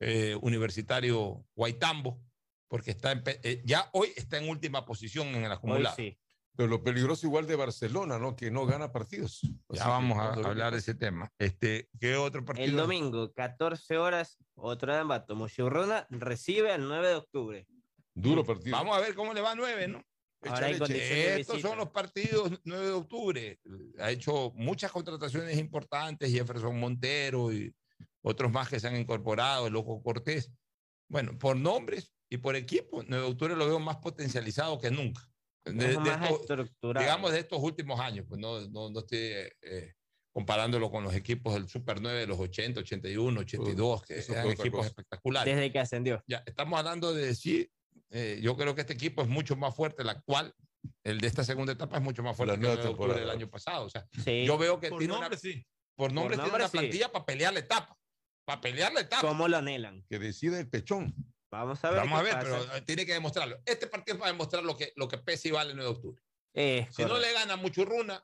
eh, universitario Guaitambo, porque está en eh, ya hoy está en última posición en el Hoy acumulado. sí. Pero lo peligroso igual de Barcelona, ¿no? Que no gana partidos. Ya Así que vamos a, hablar de ese tema. Este, ¿Qué otro partido? El domingo, 14 horas, otro de Ambato. Mochurruna recibe al 9 de octubre. Duro partido. Vamos a ver cómo le va a 9, ¿no? Ahora Estos visita. son los partidos 9 de octubre. Ha hecho muchas contrataciones importantes, Jefferson Montero y otros más que se han incorporado, el Loco Cortés. Bueno, por nombres y por equipo, 9 de octubre lo veo más potencializado que nunca. De- Es de más estos- estructurado. digamos de estos últimos años, pues no, no, no estoy eh, comparándolo con los equipos del Super 9 de los 80, 81, 82, que eran equipos cosa. espectaculares. Desde que ascendió. Ya, estamos hablando de decir, eh, yo creo que este equipo es mucho más fuerte, el actual, el de esta segunda etapa es mucho más fuerte La que el de octubre del año pasado. O sea, Sí. yo veo que Por tiene nombre, una, sí. por nombre tiene nombre, una sí. plantilla para pelear la etapa. Para pelear la etapa. ¿Cómo lo anhelan? Que decide el pechón. Vamos a ver. Vamos a ver, pasa. pero eh, tiene que demostrarlo. Este partido es para demostrar lo que, lo que pesa y vale el 9 de octubre. Eh, Si no le gana mucho runa,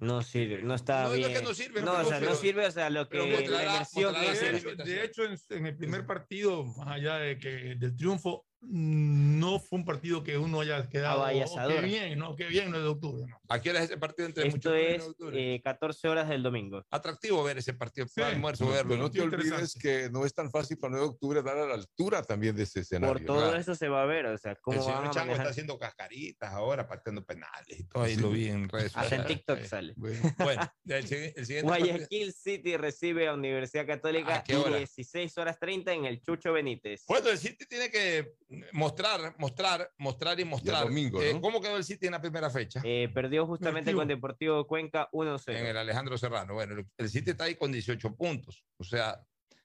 No sirve, no está No, no es bien. que no sirve, No, pero- o sea, no sirve, o sea, lo que la inversión que De hecho, de hecho, en, en el primer partido, más allá de que del triunfo, no fue un partido que uno haya quedado. "Oh, qué bien, ¿no? Qué bien, 9 de octubre. ¿no? ¿a qué hora es ese partido entre Esto mucho runa y 9 es de octubre? eh, 14 horas del domingo. Atractivo ver ese partido. Sí. Para almuerzo, Pero, verlo. pero no te olvides que no es tan fácil para 9 de octubre dar a la altura también de ese escenario. Por todo ¿verdad? eso se va a ver, o sea, El cómo señor van a Chango está haciendo cascaritas ahora, pateando penales y todo. Ahí Sí. lo vi en redes Hasta en sociales. TikTok sale. Bueno, Bueno, el, sigui- el siguiente partido- Guayaquil City recibe a Universidad Católica ¿A qué hora? 16 horas 30 en el Chucho Benítez. Bueno, el City tiene que mostrar, mostrar, mostrar y mostrar. domingo, Eh, ¿no? ¿Cómo quedó el City en la primera fecha? Eh, perdió justamente con Deportivo Cuenca 1-0. en el Alejandro Serrano. Bueno, el- City está ahí con 18 puntos. O sea,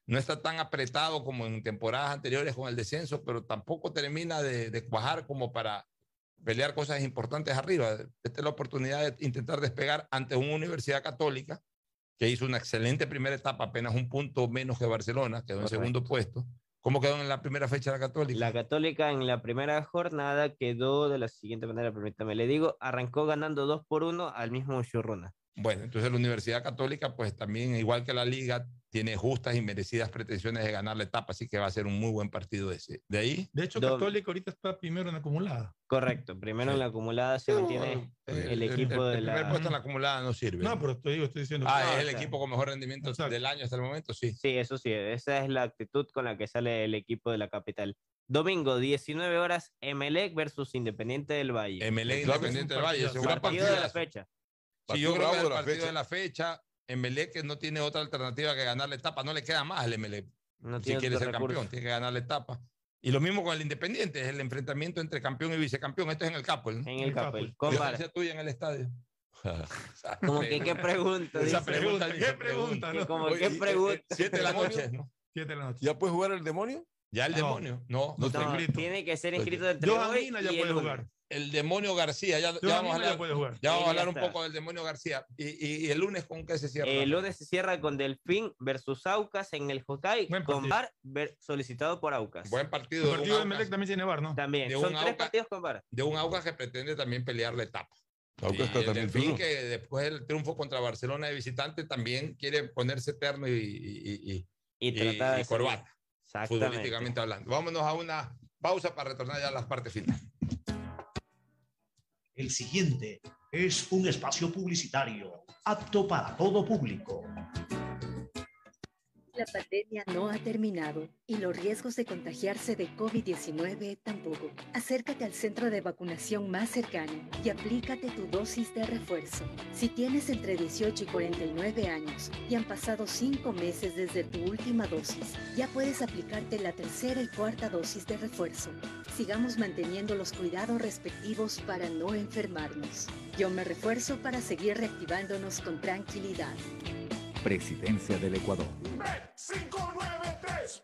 no está tan apretado como en temporadas anteriores con el descenso, pero tampoco termina de, de cuajar como para pelear cosas importantes arriba. Esta es la oportunidad de intentar despegar ante una universidad católica que hizo una excelente primera etapa, apenas un punto menos que Barcelona, quedó en Correcto. segundo puesto. ¿Cómo quedó en la primera fecha la católica? La Católica en la primera jornada quedó de la siguiente manera, permítame, le digo, arrancó ganando 2 por 1 al mismo Churruna. Bueno, entonces la Universidad Católica, pues también, igual que la Liga, tiene justas y merecidas pretensiones de ganar la etapa, así que va a ser un muy buen partido ese. De ahí. De hecho, Dom- Católica ahorita está primero en acumulada. Correcto, primero en la acumulada se mantiene el, equipo de el primer la... puesto en la acumulada no sirve. No, pero te digo, estoy diciendo. Ah, es el o sea, equipo con mejor rendimiento del año hasta el momento, sí. Sí, eso sí, esa es la actitud con la que sale el equipo de la capital. Domingo, 19 horas, Emelec versus Independiente del Valle. Emelec Independiente del Valle, ese es un partido partido de de la la- fecha. Sí, yo creo que el de la partido fecha. de la fecha, Emelec que no tiene otra alternativa que ganar la etapa, no le queda más al Emelec. No si quiere ser recurso. campeón, tiene que ganar la etapa. Y lo mismo con el Independiente, es el enfrentamiento entre campeón y vicecampeón. Esto es en el Capel. ¿no? En el Capel, con VAR. Diferencia tuya en el estadio. Como que qué pregunta, Esa dice. pregunta, ¿Qué pregunta, no? Como Oye, qué y- pregunta. Siete de la ¿demonio? noche, ¿no? Siete de la noche. ¿Ya puede jugar el demonio? Ya el No. demonio. No, No está No, inscrito. tiene que ser inscrito entre Johan hoy ya y puede el jugar. El demonio García, ya, ya vamos a ya hablar, jugar. ya vamos a hablar ya un poco del demonio García. Y, y- y el lunes con qué se cierra. El lunes se cierra con Delfín versus Aucas en el Hokkaido, Buen con partido. VAR solicitado por Aucas. Buen partido. El de partido de Aucas- Melec también tiene bar, ¿no? También, de son un tres Aucas- partidos con VAR. de un Aucas que pretende también pelear la etapa. Aucas Y está el también Delfín que después del triunfo contra Barcelona de visitante también quiere ponerse terno y, y, y- y- Y de corbata. Futbolísticamente hablando. Vámonos a una pausa para retornar ya a las partes finales. El siguiente es un espacio publicitario apto para todo público. La pandemia no ha terminado y los riesgos de contagiarse de COVID-19 tampoco. Acércate al centro de vacunación más cercano y aplícate tu dosis de refuerzo. Si tienes entre 18 y 49 años y han pasado 5 meses desde tu última dosis, ya puedes aplicarte la tercera y cuarta dosis de refuerzo. Sigamos manteniendo los cuidados respectivos para no enfermarnos. Yo me refuerzo para seguir reactivándonos con tranquilidad. Presidencia del Ecuador. Bet593.es.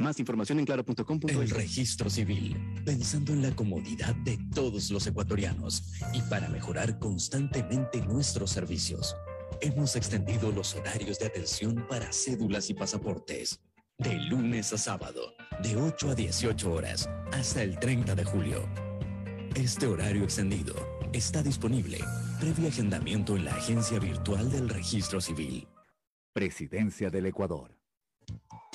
Más información en claro.com.es. El registro civil, pensando en la comodidad de todos los ecuatorianos y para mejorar constantemente nuestros servicios. Hemos extendido los horarios de atención para cédulas y pasaportes. De lunes a sábado, de 8 a 18 horas, hasta el 30 de julio. Este horario extendido está disponible previo agendamiento en la agencia virtual del registro civil. Presidencia del Ecuador.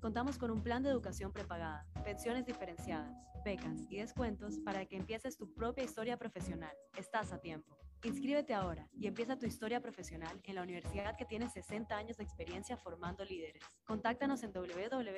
contamos con un plan de educación prepagada, pensiones diferenciadas, becas y descuentos para que empieces tu propia historia profesional. Estás a tiempo. Inscríbete ahora y empieza tu historia profesional en la universidad que tiene 60 años de experiencia formando líderes. Contáctanos en www.ucsg.edu.es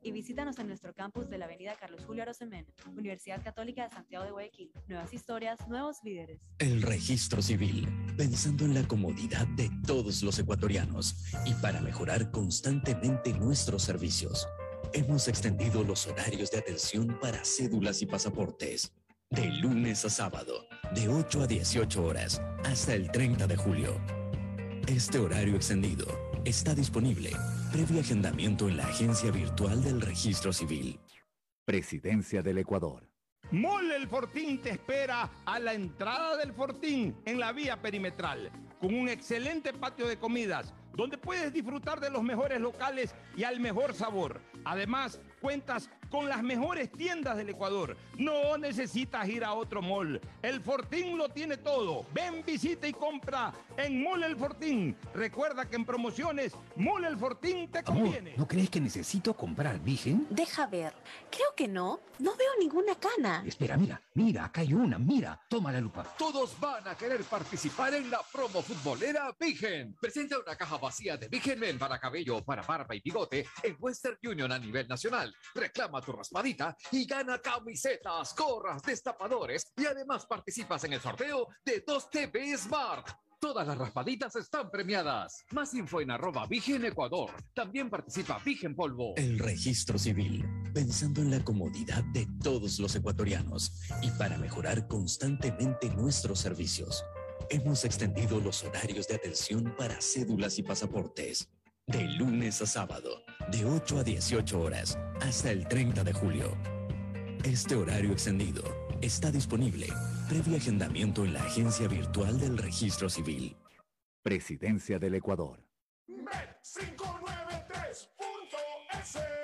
y visítanos en nuestro campus de la Avenida Carlos Julio Arosemena, Universidad Católica de Santiago de Guayaquil. Nuevas historias, nuevos líderes. El registro civil, pensando en la comodidad de todos los ecuatorianos y para mejorar constantemente nuestros servicios. Hemos extendido los horarios de atención para cédulas y pasaportes. De lunes a sábado, de 8 a 18 horas, hasta el 30 de julio. Este horario extendido está disponible previo agendamiento en la agencia virtual del registro civil. Presidencia del Ecuador. Mole el Fortín te espera a la entrada del Fortín en la vía perimetral, con un excelente patio de comidas, donde puedes disfrutar de los mejores locales y al mejor sabor. Además, cuentas con las mejores tiendas del Ecuador. No necesitas ir a otro mall. El Fortín lo tiene todo. Ven, visita y compra en Mole el Fortín. Recuerda que en promociones, Mole el Fortín te Amor, conviene. ¿no crees que necesito comprar Vigen? Deja ver. Creo que no. No veo ninguna cana. Espera, mira, mira, acá hay una, mira, toma la lupa. Todos van a querer participar en la promo futbolera Vigen. Presenta una caja vacía de Vigen Men para cabello, para barba y bigote en Western Union a nivel nacional. Reclama tu raspadita y gana camisetas, gorras, destapadores y además participas en el sorteo de 2 TV Smart. Todas las raspaditas están premiadas. Más info en arroba Vigen Ecuador. También participa Vigen Polvo. El registro civil, pensando en la comodidad de todos los ecuatorianos y para mejorar constantemente nuestros servicios. Hemos extendido los horarios de atención para cédulas y pasaportes. De lunes a sábado, de 8 a 18 horas, hasta el 30 de julio. Este horario extendido está disponible previo agendamiento en la agencia virtual del registro civil. Presidencia del Ecuador. Bet593.es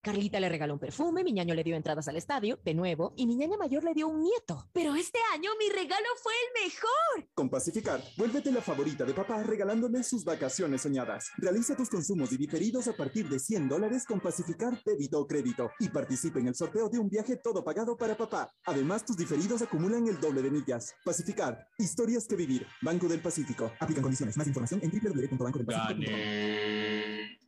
Carlita le regaló un perfume, mi ñaño le dio entradas al estadio, de nuevo, y mi ñaña mayor le dio un nieto. Pero este año mi regalo fue el mejor. Con Pacificar, vuélvete la favorita de papá regalándole sus vacaciones soñadas. Realiza tus consumos y diferidos a partir de 100 dólares con Pacificar débito o crédito y participa en el sorteo de un viaje todo pagado para papá. Además, tus diferidos acumulan el doble de millas. Pacificar, historias que vivir. Banco del Pacífico. Aplican condiciones. Más información en www.bancodelpacifico.com.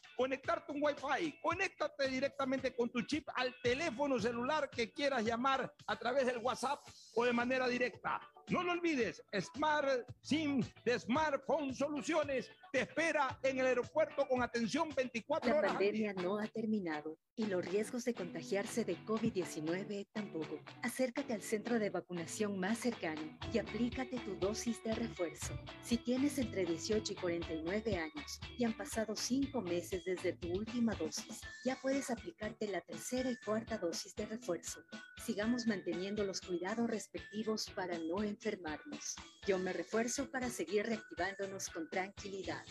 conectarte un Wi-Fi. Conéctate directamente con tu chip al teléfono celular que quieras llamar a través del WhatsApp o de manera directa. No lo olvides, Smart SIM de Smartphone Soluciones te espera en el aeropuerto con atención 24 La horas. día. pandemia no ha terminado y los riesgos de contagiarse de COVID-19 tampoco. Acércate al centro de vacunación más cercano y aplícate tu dosis de refuerzo. Si tienes entre 18 y 49 años y han pasado 5 meses desde tu última dosis, ya puedes aplicarte la tercera y cuarta dosis de refuerzo. Sigamos manteniendo los cuidados respectivos para no enfermarnos. Yo me refuerzo para seguir reactivándonos con tranquilidad.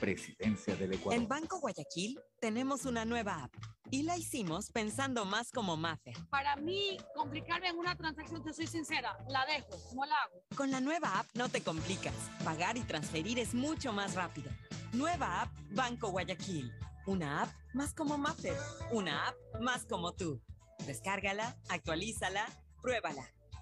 Presidencia del Ecuador. En Banco Guayaquil tenemos una nueva app y la hicimos pensando más como Maffer. Para mí, complicarme en una transacción, te soy sincera, la dejo, no la hago. Con la nueva app no te complicas. Pagar y transferir es mucho más rápido. Nueva app Banco Guayaquil. Una app más como Maffer. Una app más como tú. Descárgala, actualízala, pruébala.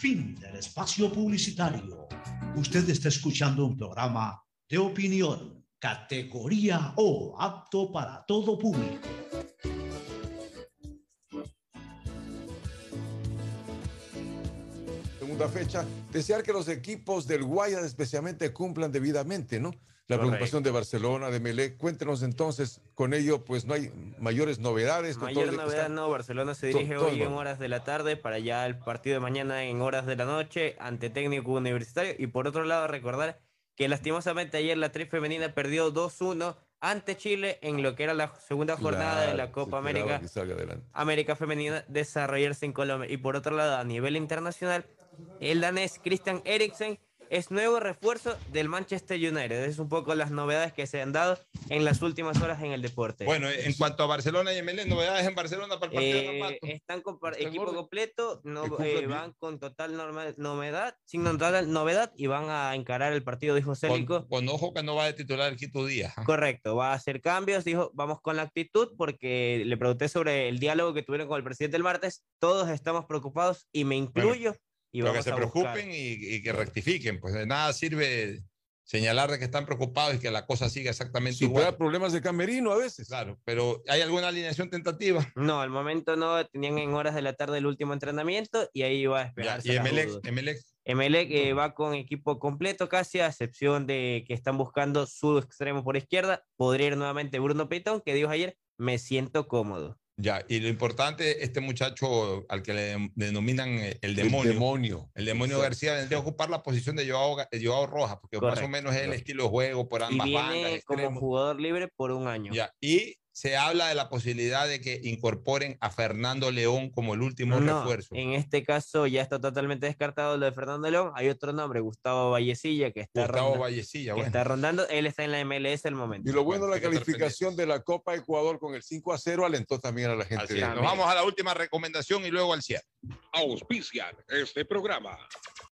Fin del espacio publicitario. Usted está escuchando un programa de opinión, categoría O, apto para todo público. Segunda fecha, desear que los equipos del Guayas especialmente cumplan debidamente, ¿no? La Correcto. preocupación de Barcelona, de Melec. Cuéntenos entonces, con ello, pues no hay mayores novedades. con todo Mayor novedad está- no, Barcelona se dirige todo hoy en horas de la tarde para ya el partido de mañana en horas de la noche ante técnico universitario. Y por otro lado, recordar que lastimosamente ayer la tri femenina perdió 2-1 ante Chile en lo que era la segunda jornada de Claro, la se Copa América. América Femenina desarrollarse en Colombia. Y por otro lado, a nivel internacional, el danés Christian Eriksen es nuevo refuerzo del Manchester United. Es un poco las novedades que se han dado en las últimas horas en el deporte. Bueno, en cuanto a Barcelona y ML, novedades en Barcelona para el partido de Eh, están con Está equipo orden. completo, no, eh, van con total norma- novedad, sin total novedad y van a encarar el partido, dijo Célico. Con, con ojo que no va a titular el Quito Díaz. ¿ah? Correcto, va a hacer cambios, dijo, vamos con la actitud, porque le pregunté sobre el diálogo que tuvieron con el presidente el martes, todos estamos preocupados y me incluyo. Y Pero que se preocupen y, y que rectifiquen. Pues de nada sirve señalar de que están preocupados y que la cosa siga exactamente Si igual. hubiera problemas de camerino a veces. Claro, pero ¿hay alguna alineación tentativa? No, al momento no, tenían en horas de la tarde el último entrenamiento y ahí va a esperar. y Emelec, Emelec, Emelec eh, va con equipo completo casi, a excepción de que están buscando su extremo por izquierda. Podría ir nuevamente Bruno Pitón, que dijo ayer, me siento cómodo. Ya, y lo importante, este muchacho al que le denominan eh, el demonio. El demonio. El demonio García vendría a ocupar la posición de Joao, Joao Rojas, porque más o menos es el estilo de juego por Y ambas bandas. viene como extremos. jugador libre por un año. Ya, y se habla de la posibilidad de que incorporen a Fernando León como el último No, refuerzo. en este caso ya está totalmente descartado lo de Fernando León. Hay otro nombre, Gustavo Vallecilla, que está, Gustavo ronda- Vallecilla, que bueno. está rondando. Él está en la MLS al momento. Y lo bueno, la que estar calificación de la Copa Ecuador con el 5 a 0 alentó también a la gente. Así. Nos vamos a la última recomendación y luego al cierre. Auspician este programa.